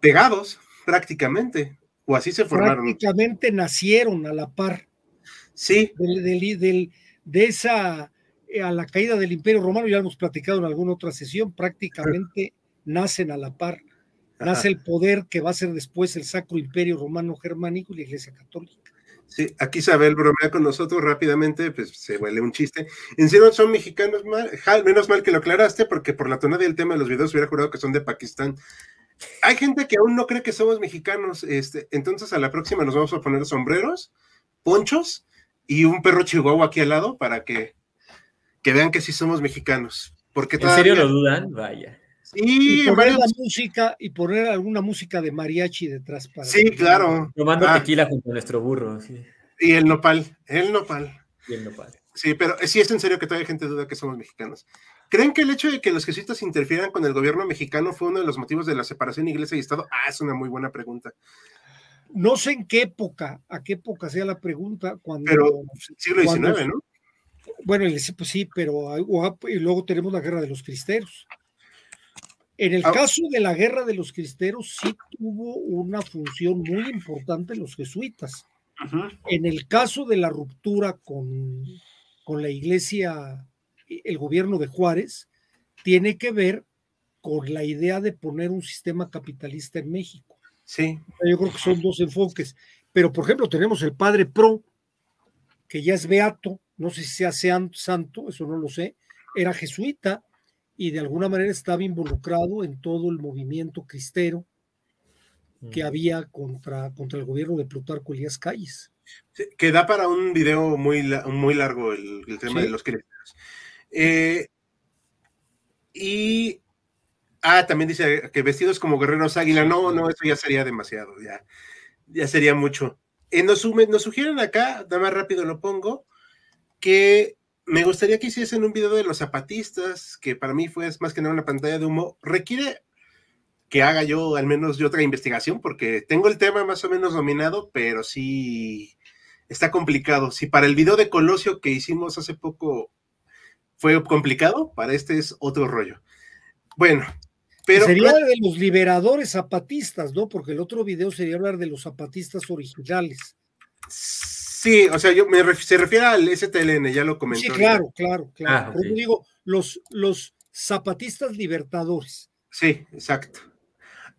pegados prácticamente, o así se formaron. Prácticamente nacieron a la par. Sí. Del, de esa, eh, a la caída del Imperio Romano, ya hemos platicado en alguna otra sesión, prácticamente nacen a la par nace el poder que va a ser después el Sacro Imperio Romano Germánico y la Iglesia Católica. Sí, aquí Isabel bromea con nosotros rápidamente, pues se huele un chiste. En serio, son mexicanos, menos mal que lo aclaraste, porque por la tonada del tema de los videos hubiera jurado que son de Pakistán. Hay gente que aún no cree que somos mexicanos, este, entonces a la próxima nos vamos a poner sombreros, ponchos y un perro chihuahua aquí al lado para que, que vean que sí somos mexicanos. Porque ¿En serio lo dudan? Vaya y poner la música y poner alguna música de mariachi detrás para sí claro. Tomando ah. tequila junto a nuestro burro y el nopal el nopal. Y el nopal. Sí pero sí es en serio que todavía hay gente duda que somos mexicanos. Creen que el hecho de que los jesuitas interfieran con el gobierno mexicano fue uno de los motivos de la separación iglesia y estado ah es una muy buena pregunta. No sé en qué época a qué época sea la pregunta cuando pero siglo XIX no bueno, pues sí, pero y luego tenemos la guerra de los cristeros. En el ah. caso de la guerra de los cristeros sí tuvo una función muy importante los jesuitas. En el caso de la ruptura con, con la iglesia, el gobierno de Juárez, tiene que ver con la idea de poner un sistema capitalista en México. Sí. Yo creo que son dos enfoques. Pero, por ejemplo, tenemos el padre Pro, que ya es beato, no sé si sea santo, eso no lo sé, era jesuita, y de alguna manera estaba involucrado en todo el movimiento cristero que había contra, contra el gobierno de Plutarco Elías Calles. que da para un video muy, muy largo el, tema de los cristeros. Eh, y, ah, también dice que vestidos como guerreros águila, no, no, eso ya sería demasiado, ya, ya sería mucho. Eh, nos, nos sugieren acá, nada más rápido lo pongo, que me gustaría que hiciesen un video de los zapatistas, que para mí fue más que nada una pantalla de humo. Requiere que haga yo al menos yo otra investigación, porque tengo el tema más o menos dominado, pero sí está complicado. Si para el video de Colosio que hicimos hace poco fue complicado, para este es otro rollo. Bueno, pero... Sería de los liberadores zapatistas, ¿no? Porque el otro video sería hablar de los zapatistas originales. Sí, o sea, yo me se refiere al STLN, ya lo comentó. Sí, claro, claro, claro. Ah, digo, los, los zapatistas libertadores. Sí, exacto.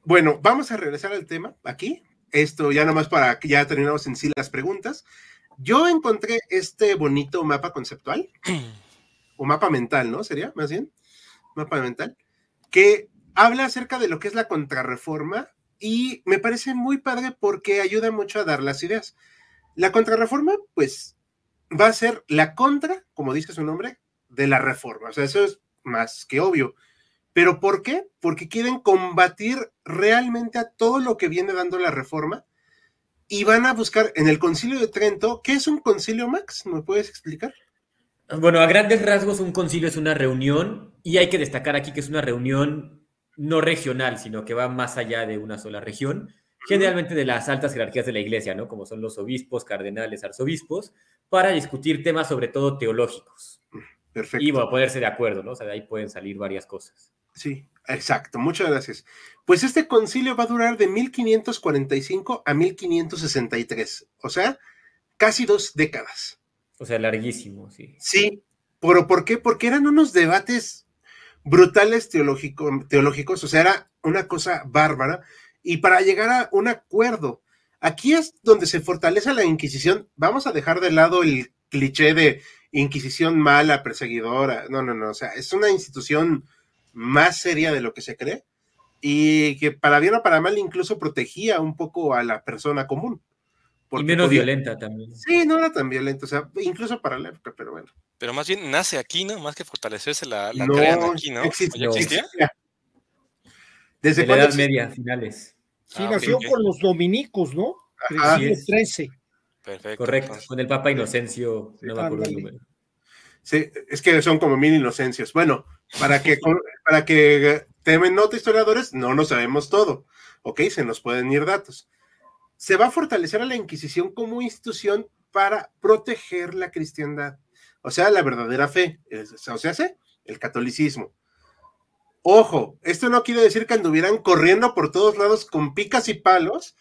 Bueno, vamos a regresar al tema aquí. Esto ya nomás para que ya terminamos en sí las preguntas. Yo encontré este bonito mapa conceptual, o mapa mental, ¿no? Sería más bien, mapa mental, que habla acerca de lo que es la contrarreforma y me parece muy padre porque ayuda mucho a dar las ideas. La contrarreforma, pues, va a ser la contra, como dice su nombre, de la reforma. O sea, eso es más que obvio. ¿Pero por qué? Porque quieren combatir realmente a todo lo que viene dando la reforma y van a buscar en el concilio de Trento, ¿qué es un concilio, Max? ¿Me puedes explicar? Bueno, a grandes rasgos un concilio es una reunión y hay que destacar aquí que es una reunión no regional, sino que va más allá de una sola región generalmente de las altas jerarquías de la iglesia, ¿no? Como son los obispos, cardenales, arzobispos, para discutir temas sobre todo teológicos. Perfecto. Y bueno, ponerse de acuerdo, ¿no? O sea, de ahí pueden salir varias cosas. Sí, exacto. Muchas gracias. Pues este concilio va a durar de 1545 a 1563, o sea, casi dos décadas. O sea, larguísimo, sí. Sí, ¿Pero por qué? Porque eran unos debates brutales teológicos, o sea, era una cosa bárbara, y para llegar a un acuerdo, aquí es donde se fortalece la Inquisición, vamos a dejar de lado el cliché de Inquisición mala, perseguidora, no, no, no, o sea, es una institución más seria de lo que se cree, y que para bien o para mal incluso protegía un poco a la persona común. Y menos violenta también. Sí, no era tan violenta, o sea, incluso para la época, pero bueno. Pero más bien nace aquí, ¿no? Más que fortalecerse la, la crean aquí, ¿no? Existía. Desde la Edad Media, finales. Sí, ah, nació con los dominicos, ¿no? Ajá. 13. Perfecto. Correcto, con el Papa Inocencio, no me acuerdo el número. Sí, es que son como mil inocencios. Bueno, para que, para que temen nota historiadores, no lo sabemos todo. Ok, se nos pueden ir datos se va a fortalecer a la Inquisición como institución para proteger la cristiandad, o sea, la verdadera fe, o sea, el catolicismo. Ojo, esto no quiere decir que anduvieran corriendo por todos lados con picas y palos,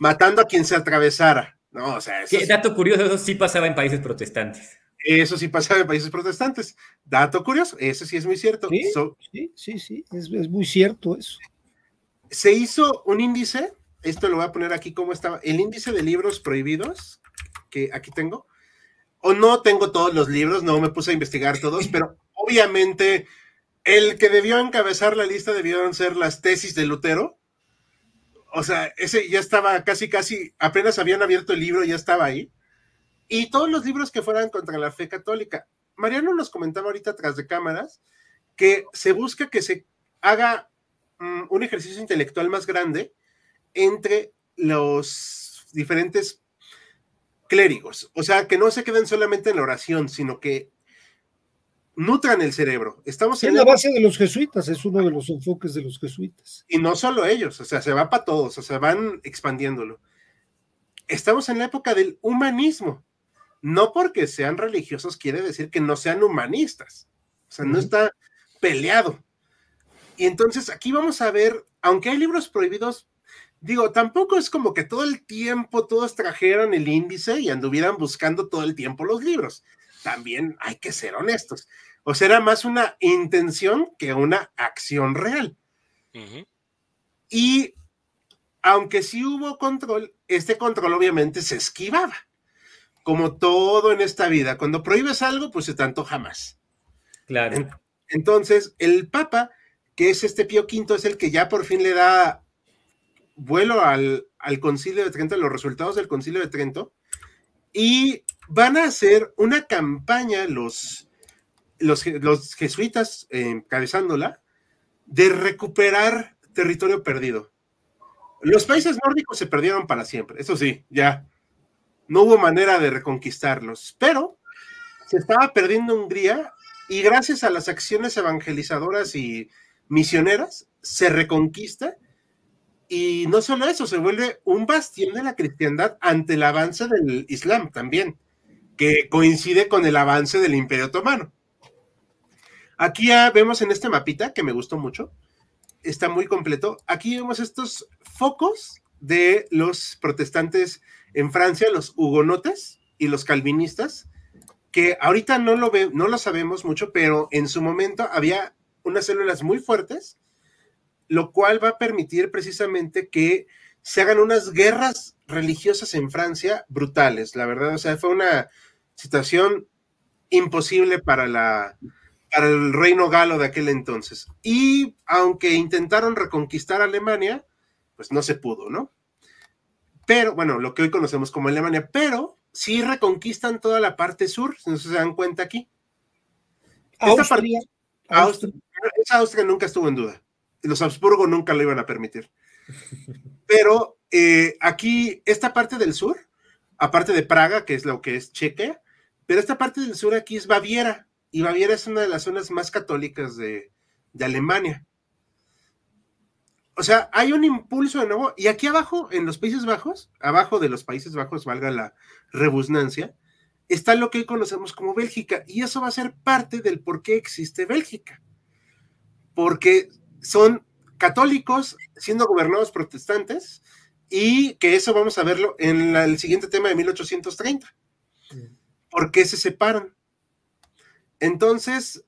matando a quien se atravesara. No, o sea, eso dato curioso, eso sí pasaba en países protestantes. Eso sí pasaba en países protestantes. Dato curioso, eso sí es muy cierto. Sí, sí, sí, es, es muy cierto eso. Se hizo un índice esto lo voy a poner aquí como estaba, el índice de libros prohibidos, que aquí tengo, o no tengo todos los libros, no me puse a investigar todos, pero obviamente el que debió encabezar la lista debieron ser las tesis de Lutero. O sea, ese ya estaba casi, casi, apenas habían abierto el libro, ya estaba ahí. Y todos los libros que fueran contra la fe católica. Mariano nos comentaba ahorita tras de cámaras que se busca que se haga mm, un ejercicio intelectual más grande entre los diferentes clérigos. O sea, que no se queden solamente en la oración, sino que nutran el cerebro. Estamos en la base de los jesuitas, es uno de los enfoques de los jesuitas. Y no solo ellos, o sea, se va para todos, o sea, van expandiéndolo. Estamos en la época del humanismo. No porque sean religiosos quiere decir que no sean humanistas. O sea, no está peleado. Y entonces aquí vamos a ver, aunque hay libros prohibidos digo, tampoco es como que todo el tiempo todos trajeran el índice y anduvieran buscando todo el tiempo los libros. También hay que ser honestos. O sea, era más una intención que una acción real. Y aunque sí hubo control, este control obviamente se esquivaba. Como todo en esta vida. Cuando prohíbes algo, pues se te antoja más. Claro. Entonces, el Papa, que es este Pío V, es el que ya por fin le da vuelo al, concilio de Trento, los resultados del concilio de Trento, y van a hacer una campaña los, los, jesuitas encabezándola de recuperar territorio perdido. Los países nórdicos se perdieron para siempre, eso sí, ya no hubo manera de reconquistarlos, pero se estaba perdiendo Hungría y gracias a las acciones evangelizadoras y misioneras se reconquista y no solo eso, se vuelve un bastión de la cristiandad ante el avance del Islam también, que coincide con el avance del Imperio Otomano. Aquí ya vemos en este mapita, que me gustó mucho, está muy completo, aquí vemos estos focos de los protestantes en Francia, los hugonotes y los calvinistas, que ahorita no lo, ve, no lo sabemos mucho, pero en su momento había unas células muy fuertes lo cual va a permitir precisamente que se hagan unas guerras religiosas en Francia brutales, la verdad, o sea, fue una situación imposible para la para el reino galo de aquel entonces. Y aunque intentaron reconquistar Alemania, pues no se pudo, ¿no? Pero, bueno, lo que hoy conocemos como Alemania, pero sí reconquistan toda la parte sur, si no se dan cuenta aquí. Austria. Austria. Esa Austria nunca estuvo en duda los Habsburgo nunca lo iban a permitir. Pero eh, aquí, esta parte del sur, aparte de Praga, que es lo que es Chequia, pero esta parte del sur aquí es Baviera, y Baviera es una de las zonas más católicas de, de Alemania. O sea, hay un impulso de nuevo, y aquí abajo, en los Países Bajos, abajo de los Países Bajos, valga la rebusnancia, está lo que hoy conocemos como Bélgica, y eso va a ser parte del por qué existe Bélgica. Porque son católicos siendo gobernados protestantes y que eso vamos a verlo en el siguiente tema de 1830. ¿Por qué se separan? Entonces,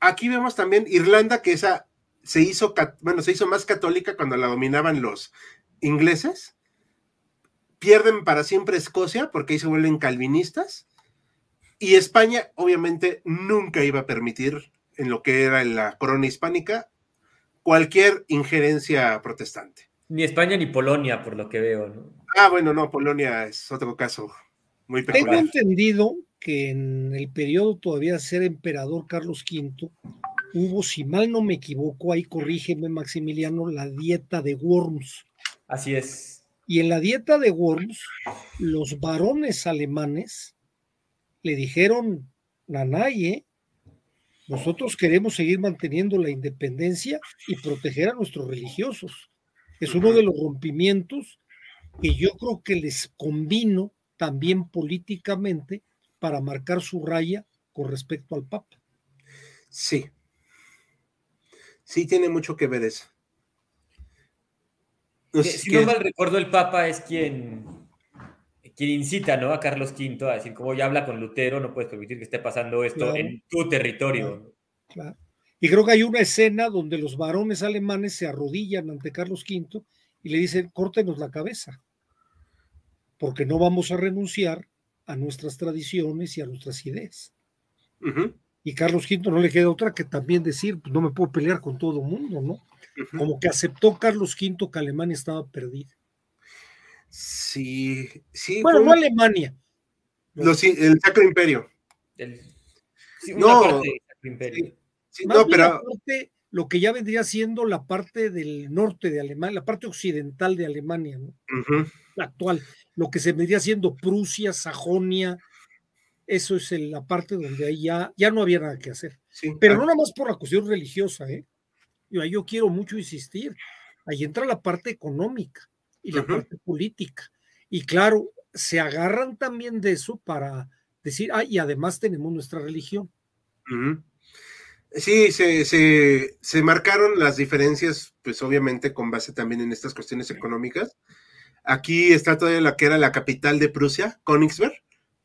aquí vemos también Irlanda, que esa se hizo, bueno, se hizo más católica cuando la dominaban los ingleses. Pierden para siempre Escocia porque ahí se vuelven calvinistas. Y España, obviamente, nunca iba a permitir en lo que era la corona hispánica cualquier injerencia protestante. Ni España ni Polonia, por lo que veo, ¿no? Ah, bueno, no, Polonia es otro caso muy peculiar. Tengo entendido que en el periodo todavía de ser emperador Carlos V hubo, si mal no me equivoco, ahí corrígeme Maximiliano, la dieta de Worms. Así es. Y en la dieta de Worms, los varones alemanes le dijeron, Nanaye, nosotros queremos seguir manteniendo la independencia y proteger a nuestros religiosos. Es uno de los rompimientos que yo creo que les convino también políticamente para marcar su raya con respecto al Papa. Sí. Sí, tiene mucho que ver eso. si no mal recuerdo, el Papa es quien, quien incita ¿no? a Carlos V a decir, como ya habla con Lutero, no puedes permitir que esté pasando esto en tu territorio. Claro, Y creo que hay una escena donde los varones alemanes se arrodillan ante Carlos V y le dicen, córtenos la cabeza, porque no vamos a renunciar a nuestras tradiciones y a nuestras ideas. Y Carlos V no le queda otra que también decir, pues no me puedo pelear con todo el mundo, ¿no? Como que aceptó Carlos V que Alemania estaba perdida. Sí, sí. Bueno, no Alemania. el Sacro Imperio. no, Imperio. no, pero lo que ya vendría siendo la parte del norte de Alemania, la parte occidental de Alemania, ¿no? La actual lo que se vendría siendo Prusia, Sajonia, eso es la parte donde ahí ya, ya no había nada que hacer. Pero no nada más por la cuestión religiosa, ¿eh? Yo, yo quiero mucho insistir, ahí entra la parte económica y la parte política. Y claro, se agarran también de eso para decir, ah, y además tenemos nuestra religión. Sí, se, se, se, marcaron las diferencias, pues obviamente con base también en estas cuestiones económicas. Aquí está todavía la que era la capital de Prusia, Königsberg,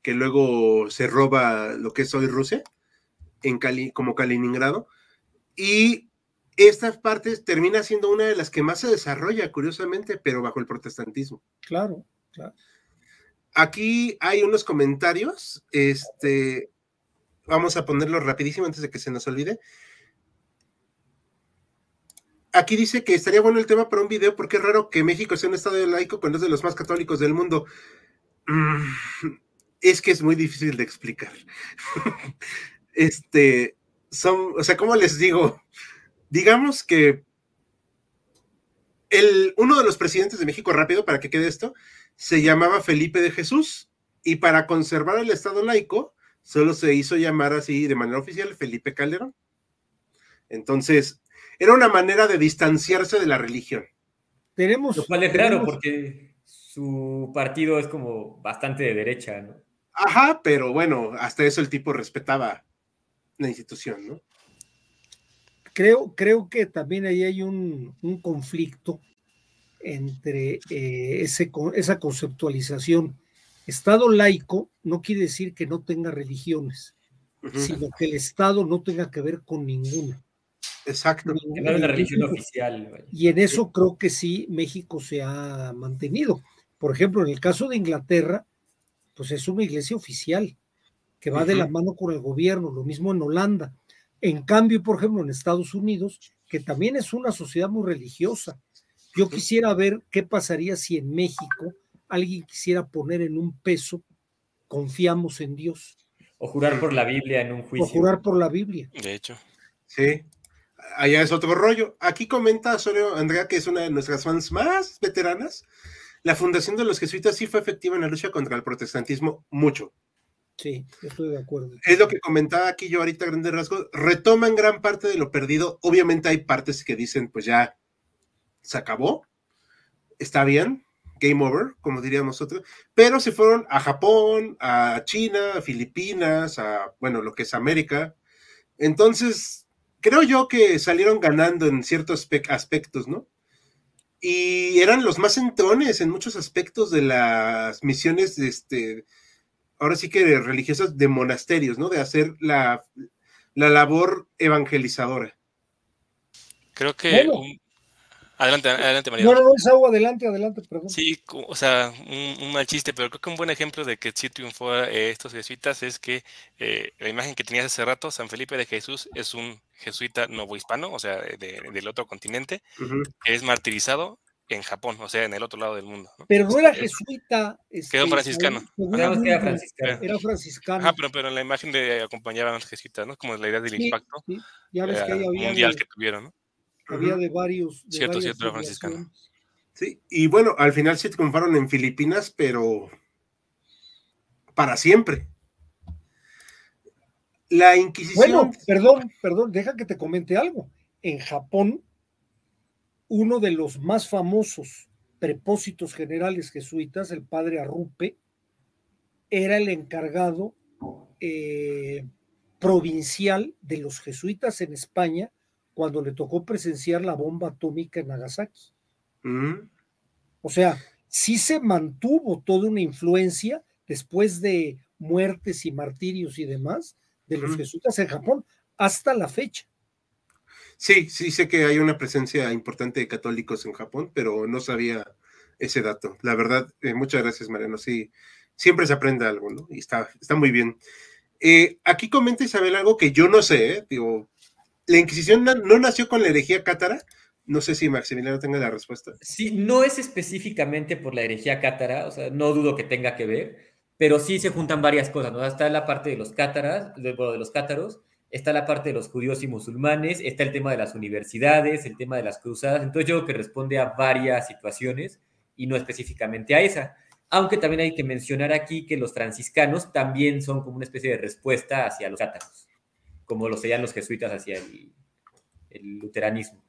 que luego se roba lo que es hoy Rusia, en Cali, como Kaliningrado. Y esta parte termina siendo una de las que más se desarrolla, curiosamente, pero bajo el protestantismo. Claro, claro. Aquí hay unos comentarios, este, vamos a ponerlo rapidísimo antes de que se nos olvide aquí dice que estaría bueno el tema para un video porque es raro que México sea un estado laico cuando es de los más católicos del mundo. Mm, es que es muy difícil de explicar. este, son, o sea, ¿cómo les digo? Digamos que el, uno de los presidentes de México, rápido, para que quede esto, se llamaba Felipe de Jesús y para conservar el estado laico solo se hizo llamar así de manera oficial Felipe Calderón. Entonces, era una manera de distanciarse de la religión. Tenemos. Lo cual es raro porque su partido es como bastante de derecha, ¿no? Ajá, pero bueno, hasta eso el tipo respetaba la institución, ¿no? Creo, creo que también ahí hay un, conflicto entre eh, ese, esa conceptualización. Estado laico no quiere decir que no tenga religiones, sino que el Estado no tenga que ver con ninguna. Exacto. religión oficial. Y en eso creo que sí, México se ha mantenido. Por ejemplo, en el caso de Inglaterra, pues es una iglesia oficial que va de la mano con el gobierno, lo mismo en Holanda. En cambio, por ejemplo, en Estados Unidos, que también es una sociedad muy religiosa. Yo quisiera ver qué pasaría si en México alguien quisiera poner en un peso, confiamos en Dios. O jurar por la Biblia en un juicio. O jurar por la Biblia. De hecho. Sí allá es otro rollo. Aquí comenta Osorio Andrea, que es una de nuestras fans más veteranas. La fundación de los jesuitas sí fue efectiva en la lucha contra el protestantismo, mucho. Sí, estoy de acuerdo. Es lo que comentaba aquí yo ahorita, grandes rasgos. Retoman gran parte de lo perdido. Obviamente hay partes que dicen, pues ya se acabó, está bien, game over, como diríamos nosotros, pero se fueron a Japón, a China, a Filipinas, a, bueno, lo que es América. Entonces, creo yo que salieron ganando en ciertos aspectos, ¿no? Y eran los más entrones en muchos aspectos de las misiones, este, ahora sí que religiosas de monasterios, ¿no? De hacer la, la labor evangelizadora. Creo que Adelante, adelante, María. No, no, no, es agua, adelante, adelante, perdón. Sí, o sea, un, mal chiste, pero creo que un buen ejemplo de que sí triunfó eh, estos jesuitas es que eh, la imagen que tenías hace rato, San Felipe de Jesús, es un jesuita novohispano, o sea, del otro continente, que es martirizado en Japón, o sea, en el otro lado del mundo. Pero no era jesuita. Este, quedó franciscano. Era franciscano. Era franciscano. Ah, pero, pero en la imagen de acompañaban a los jesuitas, ¿no? Como la idea del impacto ya ves que había mundial que tuvieron, ¿no? Había de varios. cierto, cierto, franciscano. Sí, y bueno, al final sí triunfaron en Filipinas, pero para siempre. La Inquisición. Bueno, perdón, perdón, deja que te comente algo. En Japón, uno de los más famosos prepósitos generales jesuitas, el padre Arrupe, era el encargado eh, provincial de los jesuitas en España cuando le tocó presenciar la bomba atómica en Nagasaki. Mm. O sea, sí se mantuvo toda una influencia después de muertes y martirios y demás de los jesuitas en Japón hasta la fecha. Sí, sí sé que hay una presencia importante de católicos en Japón, pero no sabía ese dato. La verdad, eh, muchas gracias, Mariano. Sí, siempre se aprende algo, ¿no? Y está, está muy bien. Eh, aquí comenta Isabel algo que yo no sé, ¿eh? digo, la Inquisición no, nació con la herejía cátara. No sé si Maximiliano tenga la respuesta. Sí, no es específicamente por la herejía cátara, o sea, no dudo que tenga que ver, pero sí se juntan varias cosas, ¿no? Está la parte de los cátaras, de, de los cátaros, está la parte de los judíos y musulmanes, está el tema de las universidades, el tema de las cruzadas, entonces yo creo que responde a varias situaciones y no específicamente a esa. Aunque también hay que mencionar aquí que los franciscanos también son como una especie de respuesta hacia los cátaros como lo serían los jesuitas hacia el, luteranismo.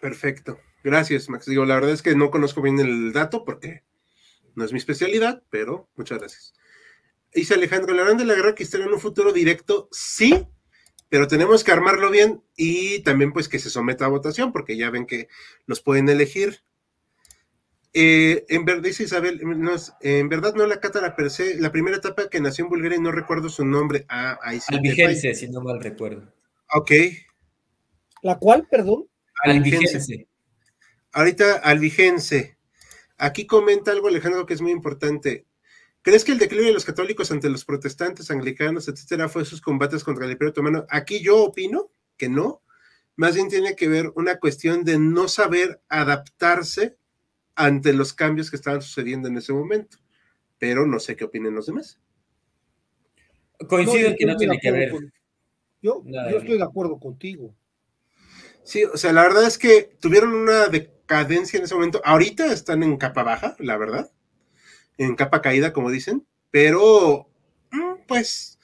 Perfecto. Gracias, Max. Digo, la verdad es que no conozco bien el dato porque no es mi especialidad, pero muchas gracias. Dice Alejandro, ¿la de la guerra cristiana en un futuro directo? Sí, pero tenemos que armarlo bien y también pues que se someta a votación porque ya ven que los pueden elegir. Eh, en verdad, dice Isabel, en verdad no la cátara per se, la primera etapa que nació en Bulgaria y no recuerdo su nombre. Ah, ahí sí si no mal recuerdo. Ok. ¿La cual, perdón? Albigense. Ahorita, Albigense. Aquí comenta algo, Alejandro, que es muy importante. ¿Crees que el declive de los católicos ante los protestantes, anglicanos, etcétera, fue sus combates contra el Imperio Otomano? Aquí yo opino que no. Más bien tiene que ver una cuestión de no saber adaptarse ante los cambios que estaban sucediendo en ese momento. Pero no sé qué opinen los demás. Coincido en que no tiene que ver. yo, yo estoy de acuerdo contigo. Sí, o sea, la verdad es que tuvieron una decadencia en ese momento. Ahorita están en capa baja, la verdad. En capa caída, como dicen. Pero, mm, pues,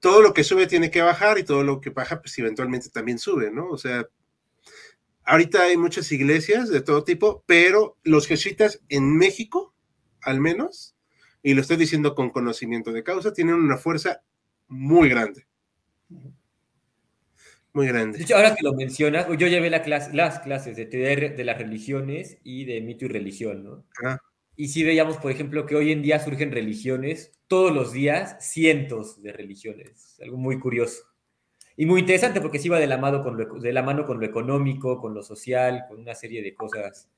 todo lo que sube tiene que bajar y todo lo que baja, pues eventualmente también sube, ¿no? O sea, Ahorita hay muchas iglesias de todo tipo, pero los jesuitas en México, al menos, y lo estoy diciendo con conocimiento de causa, tienen una fuerza muy grande. Muy grande. ahora que lo mencionas, yo llevé la las clases de teoría de las religiones y de mito y religión, ¿no? Y si veíamos, por ejemplo, que hoy en día surgen religiones, todos los días, cientos de religiones. Algo muy curioso. Y muy interesante porque sí va de la, mano con lo, económico, con lo social, con una serie de cosas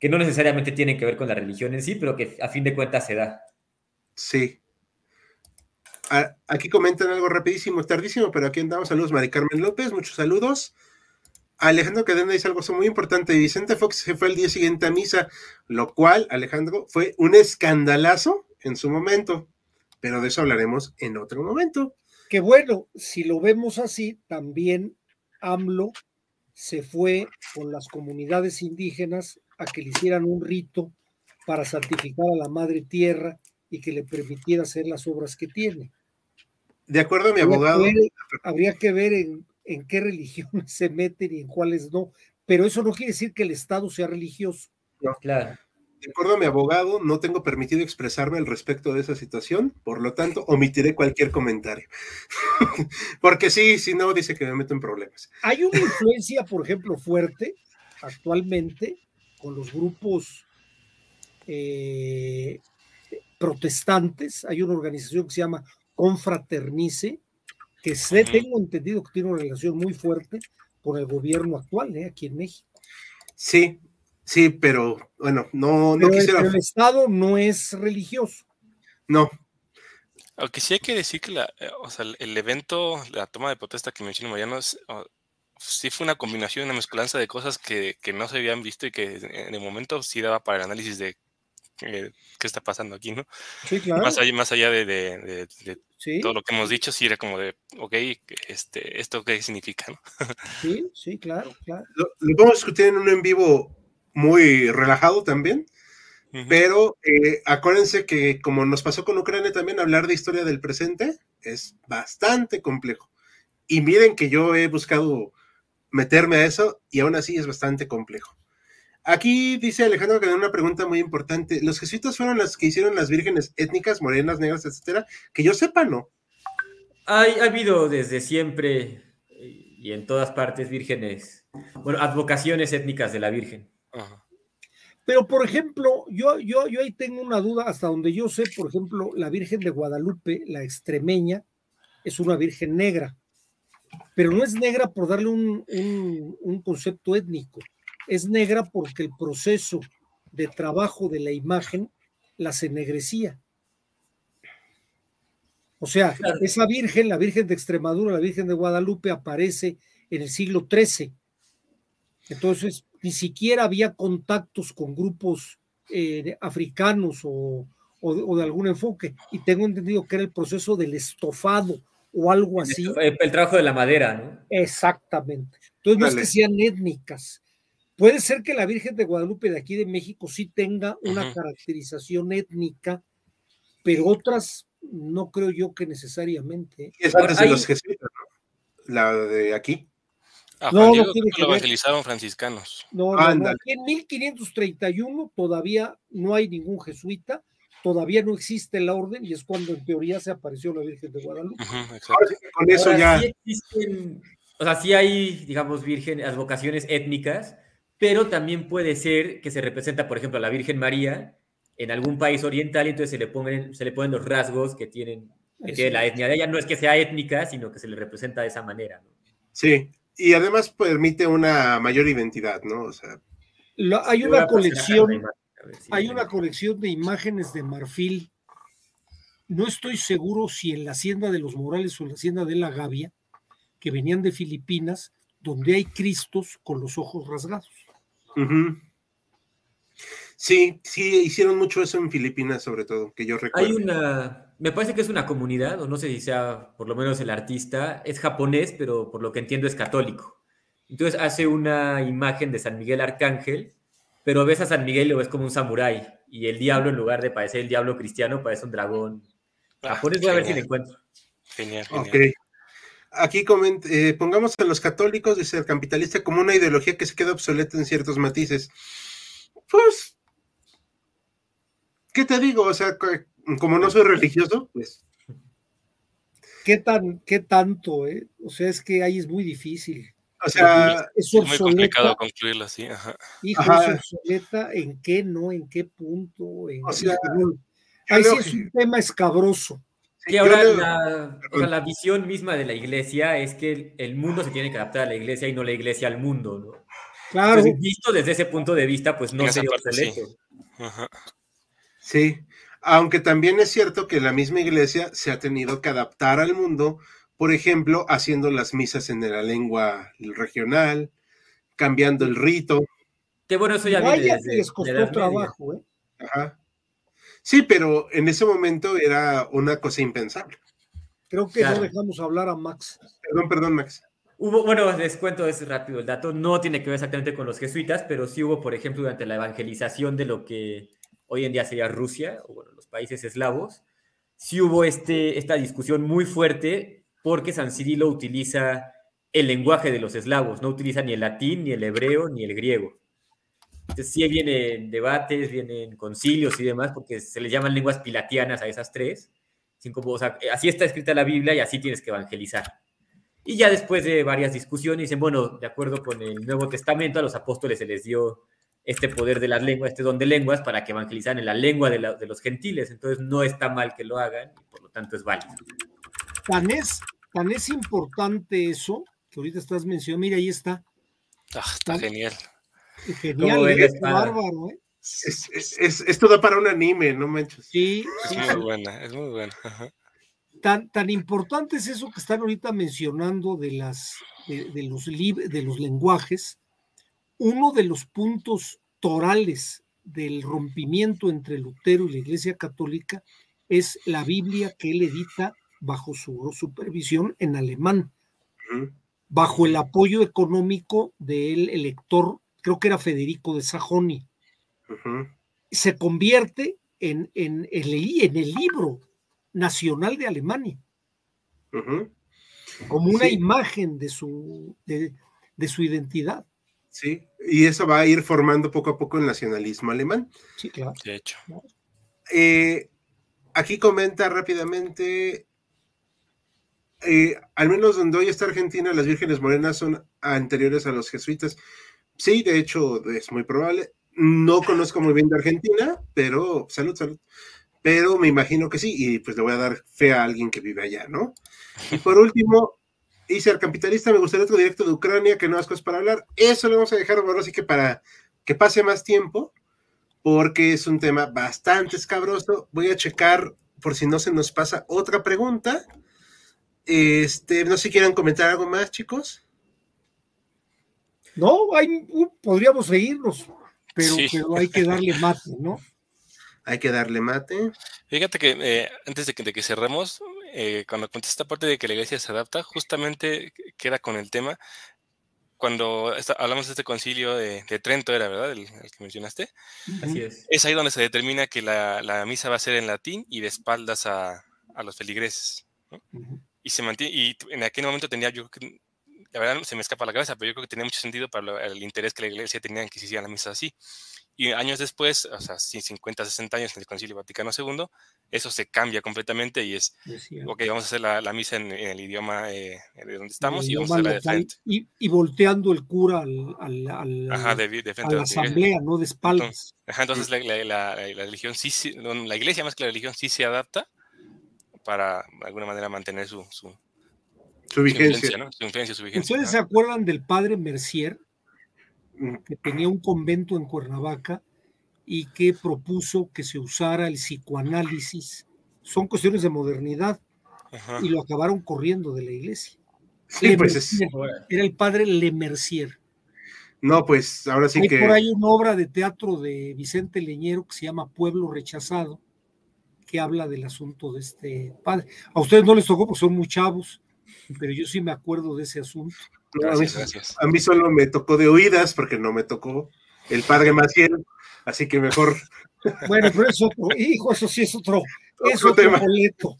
que no necesariamente tienen que ver con la religión en sí, pero que a fin de cuentas se da. Sí. Aquí comentan algo rapidísimo, tardísimo, pero aquí andamos. Saludos, Mari Carmen López, muchos saludos. Alejandro Cadena dice algo muy importante. Vicente Fox se fue el día siguiente a misa, lo cual, Alejandro, fue un escandalazo en su momento, pero de eso hablaremos en otro momento. Que bueno, si lo vemos así, también AMLO se fue con las comunidades indígenas a que le hicieran un rito para santificar a la madre tierra y que le permitiera hacer las obras que tiene. De acuerdo a mi abogado. habría que ver en, en qué religiones se meten y en cuáles no, pero eso no quiere decir que el Estado sea religioso. No, claro. De acuerdo a mi abogado, no tengo permitido expresarme al respecto de esa situación, por lo tanto, omitiré cualquier comentario. Porque sí, si no, dice que me meto en problemas. Hay una influencia, por ejemplo, fuerte actualmente con los grupos eh, protestantes. Hay una organización que se llama Confraternice, que sé, tengo entendido que tiene una relación muy fuerte con el gobierno actual, ¿eh? aquí en México. Sí, sí, pero bueno, no, no quisiera. el Estado no es religioso. No, aunque sí hay que decir que la, eh, o sea, el evento, la toma de protesta que mencionó Mariano, sí fue una combinación, una mezcolanza de cosas que, que, no se habían visto y que en el momento sí daba para el análisis de eh, qué está pasando aquí, ¿no? Sí, claro. Más allá, más allá de, de, todo lo que hemos dicho, sí era como de, ok, este, ¿esto qué significa, no? Sí, sí, claro, claro. Lo, lo vamos a discutir en un en vivo muy relajado también. Pero eh, acuérdense que como nos pasó con Ucrania también, hablar de historia del presente es bastante complejo. Y miren que yo he buscado meterme a eso y aún así es bastante complejo. Aquí dice Alejandro que da una pregunta muy importante. ¿Los jesuitas fueron las que hicieron las vírgenes étnicas, morenas, negras, etcétera? Que yo sepa, no. Hay, ha habido desde siempre y en todas partes vírgenes, bueno, advocaciones étnicas de la Virgen. Ajá. Pero, por ejemplo, yo, yo, yo ahí tengo una duda, hasta donde yo sé, por ejemplo, la Virgen de Guadalupe, la extremeña, es una Virgen negra, pero no es negra por darle un, un, concepto étnico, es negra porque el proceso de trabajo de la imagen la ennegrecía. O sea, esa Virgen, la Virgen de Extremadura, la Virgen de Guadalupe, aparece en el siglo XIII. Entonces, ni siquiera había contactos con grupos eh, africanos o, de algún enfoque. Y tengo entendido que era el proceso del estofado o algo así. El, trabajo de la madera, ¿no? Exactamente. Entonces no es que sean étnicas. Puede ser que la Virgen de Guadalupe de aquí de México sí tenga una caracterización étnica, pero otras no creo yo que necesariamente. Es antes de los jesuitas, ¿no? La de aquí no, no tiene que lo evangelizaron franciscanos. No, no, En 1531 todavía no hay ningún jesuita, todavía no existe la orden y es cuando en teoría se apareció la Virgen de Guadalupe. con eso ya. Sí existen, o sea, sí hay, digamos, virgen, vocaciones étnicas, pero también puede ser que se representa, por ejemplo, a la Virgen María en algún país oriental y entonces se le ponen, se le ponen los rasgos que tienen que tiene la etnia de ella. No es que sea étnica, sino que se le representa de esa manera. Sí, y además permite una mayor identidad, ¿no? O sea, hay una colección, hay una colección de imágenes de marfil. No estoy seguro si en la hacienda de los Morales o en la hacienda de la Gavia, que venían de Filipinas, donde hay cristos con los ojos rasgados. Sí, sí, hicieron mucho eso en Filipinas, sobre todo, que yo recuerdo. Hay una, me parece que es una comunidad, o no sé si sea por lo menos el artista, es japonés, pero por lo que entiendo es católico. Entonces hace una imagen de San Miguel Arcángel, pero ves a San Miguel y lo ves como un samurái, y el diablo, en lugar de parecer el diablo cristiano, parece un dragón ah, japonés. Voy a ver si lo encuentro. Genial, genial. Aquí eh, pongamos a los católicos, de ser capitalista, como una ideología que se queda obsoleta en ciertos matices. Pues, ¿qué te digo? O sea, como no soy religioso, pues. ¿Qué tan, qué tanto, eh? O sea, es que ahí es muy difícil. O sea, es, muy complicado concluirlo así. Ajá. Hijo, es obsoleta, ¿en qué no? ¿En qué punto? o sea, ahí sí es un tema escabroso. Y ahora la, la, visión misma de la iglesia es que el mundo se tiene que adaptar a la iglesia y no la iglesia al mundo, ¿no? Claro. visto desde ese punto de vista, pues no sería obsoleto. Sí. Ajá. sí. Aunque también es cierto que la misma iglesia se ha tenido que adaptar al mundo, por ejemplo, haciendo las misas en la lengua regional, cambiando el rito. Que bueno, eso ya viene desde, les costó trabajo, ¿eh? Ajá. Sí, pero en ese momento era una cosa impensable. Creo que no dejamos hablar a Max. Perdón, perdón, Max. Hubo, bueno, les cuento es rápido el dato, no tiene que ver exactamente con los jesuitas, pero sí hubo, por ejemplo, durante la evangelización de lo que hoy en día sería Rusia, o bueno, los países eslavos, sí hubo este, esta discusión muy fuerte porque San Cirilo utiliza el lenguaje de los eslavos, no utiliza ni el latín, ni el hebreo, ni el griego. Entonces sí vienen debates, vienen concilios y demás, porque se les llaman lenguas pilatianas a esas tres. así está escrita la Biblia y así tienes que evangelizar. Y ya después de varias discusiones dicen, bueno, de acuerdo con el Nuevo Testamento, a los apóstoles se les dio este poder de las lenguas, este don de lenguas, para que evangelizaran en la lengua de, los gentiles. Entonces no está mal que lo hagan y por lo tanto es válido. Tan es, tan es importante eso, que ahorita estás mencionando, mira, ahí está. Ah, está genial. Genial, ¿eh? es bárbaro, ¿eh? Es, esto da para un anime, no manches. Sí, es muy buena, es muy buena. Tan, tan importante es eso que están ahorita mencionando de, las, de, los, de los lenguajes. Uno de los puntos torales del rompimiento entre Lutero y la Iglesia Católica es la Biblia que él edita bajo su supervisión en alemán, bajo el apoyo económico del elector, creo que era Federico de Sajoni. Se convierte en, en, en, el libro nacional de Alemania, como una imagen de su, de, su identidad. Sí, y eso va a ir formando poco a poco el nacionalismo alemán. Sí, claro. De hecho. Eh, aquí comenta rápidamente, eh, al menos donde hoy está Argentina, las vírgenes morenas son anteriores a los jesuitas. Sí, de hecho, es muy probable. No conozco muy bien de Argentina, pero salud, salud. Pero me imagino que sí, y pues le voy a dar fe a alguien que vive allá, ¿no? Y por último, dice al capitalista, me gustaría otro directo de Ucrania, que no hay cosas para hablar. Eso lo vamos a dejar, bueno, así que para que pase más tiempo, porque es un tema bastante escabroso. Voy a checar por si no se nos pasa otra pregunta. Este, no sé si quieran comentar algo más, chicos. No, hay, uh, podríamos seguirnos, pero, hay que darle mate, ¿no? Hay que darle mate. Fíjate que eh, antes de que, cerremos, eh, cuando cuando esta parte de que la iglesia se adapta, justamente queda con el tema cuando hablamos de este concilio de, Trento, era verdad, el, que mencionaste. Así es. Es ahí donde se determina que la, misa va a ser en latín y de espaldas a, los feligreses. Y se mantiene, y en aquel momento tenía, yo la verdad se me escapa la cabeza, pero yo creo que tenía mucho sentido para el interés que la iglesia tenía en que se hiciera la misa así. Y años después, o sea, 50, 60 años en el Concilio Vaticano II, eso se cambia completamente y es, ok, vamos a hacer la, misa en, el idioma eh, de donde estamos y vamos a hacerla de frente. Y, volteando el cura al, al, ajá, de, de frente a la asamblea, no de espaldas. Entonces, ajá, entonces la, la, religión sí, la iglesia más que la religión sí se adapta para de alguna manera mantener su, su, su vigencia. Su, influencia, su vigencia. ¿Ustedes se acuerdan del padre Mercier? Que tenía un convento en Cuernavaca y que propuso que se usara el psicoanálisis. Son cuestiones de modernidad y lo acabaron corriendo de la iglesia. Pues era el padre Le Mercier. No, pues ahora sí Hay que. Por ahí una obra de teatro de Vicente Leñero que se llama Pueblo Rechazado, que habla del asunto de este padre. A ustedes no les tocó porque son muy chavos, pero yo sí me acuerdo de ese asunto a, mí, solo me tocó de oídas porque no me tocó el padre Maciel, así que mejor. Bueno, pero eso, hijo, eso sí es otro, es otro, tema. Boleto.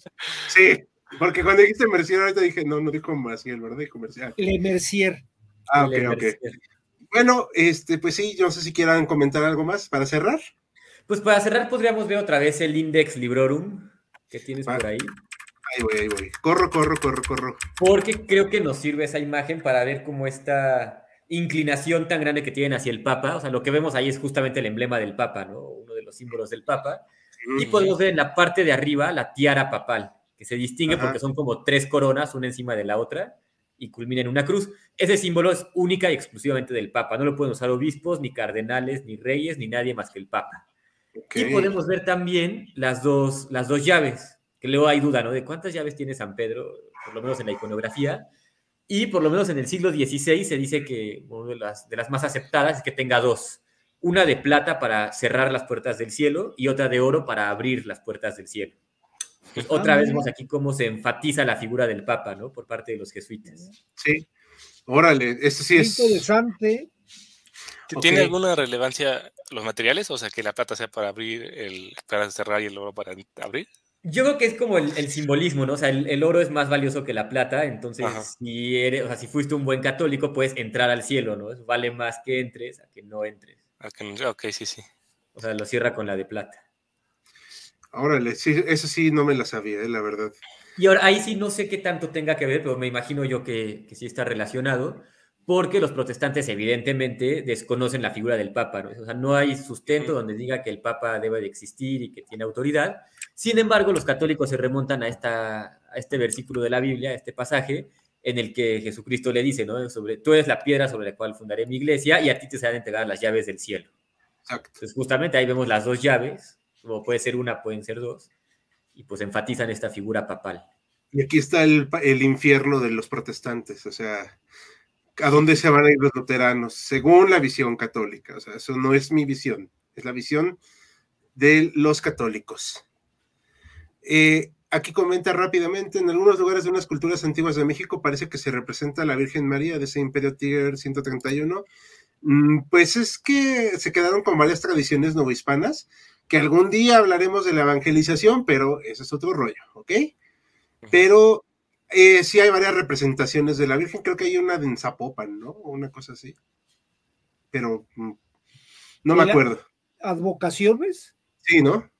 Sí, porque cuando dijiste Mercier, ahorita dije, no, no dijo Maciel, ¿verdad? Dijo Mercier. Le Mercier. Ah, ok, ok. Bueno, este, pues sí, yo no sé si quieran comentar algo más para cerrar. Pues para cerrar podríamos ver otra vez el Index Librorum que tienes por ahí. Ahí voy, ahí voy. Corro, corro, corro, corro. Porque creo que nos sirve esa imagen para ver cómo esta inclinación tan grande que tienen hacia el Papa, o sea, lo que vemos ahí es justamente el emblema del Papa, ¿no? Uno de los símbolos del Papa. Y podemos ver en la parte de arriba la tiara papal, que se distingue porque son como tres coronas, una encima de la otra, y culmina en una cruz. Ese símbolo es única y exclusivamente del Papa. No lo pueden usar obispos, ni cardenales, ni reyes, ni nadie más que el Papa. Y podemos ver también las dos, las dos llaves, que luego hay duda, ¿no? De cuántas llaves tiene San Pedro, por lo menos en la iconografía. Y por lo menos en el siglo XVI se dice que una de las, de las más aceptadas es que tenga dos. Una de plata para cerrar las puertas del cielo y otra de oro para abrir las puertas del cielo. Pues otra vez vemos aquí cómo se enfatiza la figura del Papa, ¿no? Por parte de los jesuitas. Sí. Órale, esto sí es. Interesante. ¿Tiene alguna relevancia los materiales? O sea, que la plata sea para abrir, el, para cerrar y el oro para abrir. Yo creo que es como el, simbolismo, ¿no? O sea, el, oro es más valioso que la plata, entonces si eres, o sea, si fuiste un buen católico, puedes entrar al cielo, ¿no? vale más que entres a que no entres. ok, sí, sí. O sea, lo cierra con la de plata. Órale, sí, eso sí no me la sabía, eh, la verdad. Y ahora, ahí sí no sé qué tanto tenga que ver, pero me imagino yo que, que sí está relacionado, porque los protestantes evidentemente desconocen la figura del Papa, ¿no? O sea, no hay sustento donde diga que el Papa debe de existir y que tiene autoridad, Sin embargo, los católicos se remontan a, esta, a este versículo de la Biblia, a este pasaje, en el que Jesucristo le dice, ¿no? Sobre, tú eres la piedra sobre la cual fundaré mi iglesia y a ti te serán entregar las llaves del cielo. Exacto. Entonces, justamente ahí vemos las dos llaves, como puede ser una, pueden ser dos, y pues enfatizan esta figura papal. Y aquí está el, el infierno de los protestantes, o sea, ¿a dónde se van a ir los luteranos? Según la visión católica, o sea, eso no es mi visión, es la visión de los católicos. Eh, aquí comenta rápidamente, en algunos lugares de unas culturas antiguas de México parece que se representa a la Virgen María de ese Imperio Tiger 131. Mm, pues es que se quedaron con varias tradiciones novohispanas, que algún día hablaremos de la evangelización, pero ese es otro rollo, ¿ok? Pero eh, sí hay varias representaciones de la Virgen, creo que hay una de Zapopan, ¿no? O una cosa así. Pero mm, no me acuerdo. ¿Advocaciones? Sí, ¿no?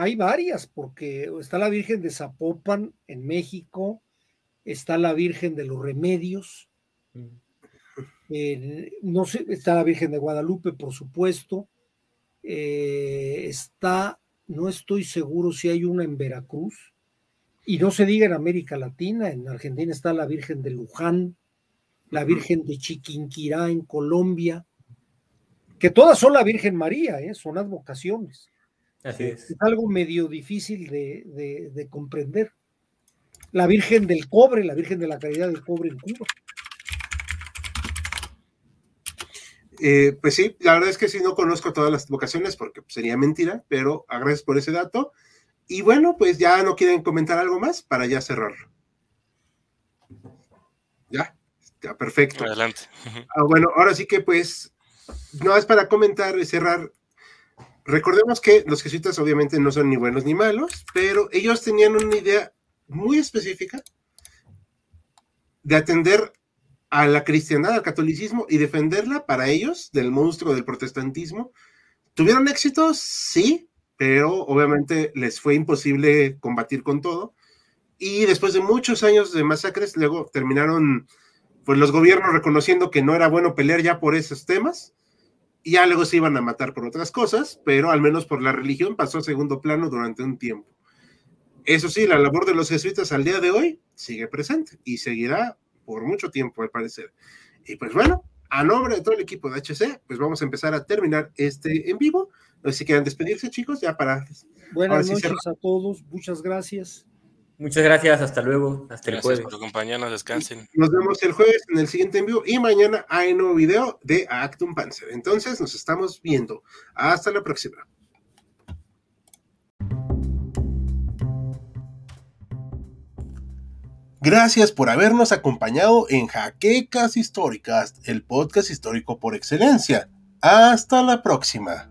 Hay varias, porque está la Virgen de Zapopan en México, está la Virgen de los Remedios, mm. no sé, está la Virgen de Guadalupe, por supuesto, eh, está, no estoy seguro si hay una en Veracruz, y no se diga en América Latina, en Argentina está la Virgen de Luján, la Virgen de Chiquinquirá en Colombia, que todas son la Virgen María, ¿eh? son advocaciones. Es. algo medio difícil de, comprender. La Virgen del Cobre, la Virgen de la Caridad del Cobre en Cuba. Eh, pues sí, la verdad es que sí no conozco todas las vocaciones porque sería mentira, pero agradezco por ese dato. Y bueno, pues ya no quieren comentar algo más para ya cerrarlo. Ya, ya, perfecto. Adelante. Ah, bueno, ahora sí que pues, no es para comentar y cerrar Recordemos que los jesuitas obviamente no son ni buenos ni malos, pero ellos tenían una idea muy específica de atender a la cristiandad, al catolicismo y defenderla para ellos del monstruo del protestantismo. ¿Tuvieron éxito? Sí, pero obviamente les fue imposible combatir con todo. Y después de muchos años de masacres, luego terminaron pues los gobiernos reconociendo que no era bueno pelear ya por esos temas y ya luego se iban a matar por otras cosas, pero al menos por la religión pasó a segundo plano durante un tiempo. Eso sí, la labor de los jesuitas al día de hoy sigue presente y seguirá por mucho tiempo, al parecer. Y pues bueno, a nombre de todo el equipo de HC, pues vamos a empezar a terminar este en vivo. No sé si quieren despedirse, chicos, ya para. Buenas noches a todos, muchas gracias. Muchas gracias, hasta luego, hasta el jueves. por acompañarnos, descansen. Nos vemos el jueves en el siguiente envío y mañana hay nuevo video de Actum Panzer. Entonces nos estamos viendo. Hasta la próxima. Gracias por habernos acompañado en Jaquecas Históricas, el podcast histórico por excelencia. Hasta la próxima.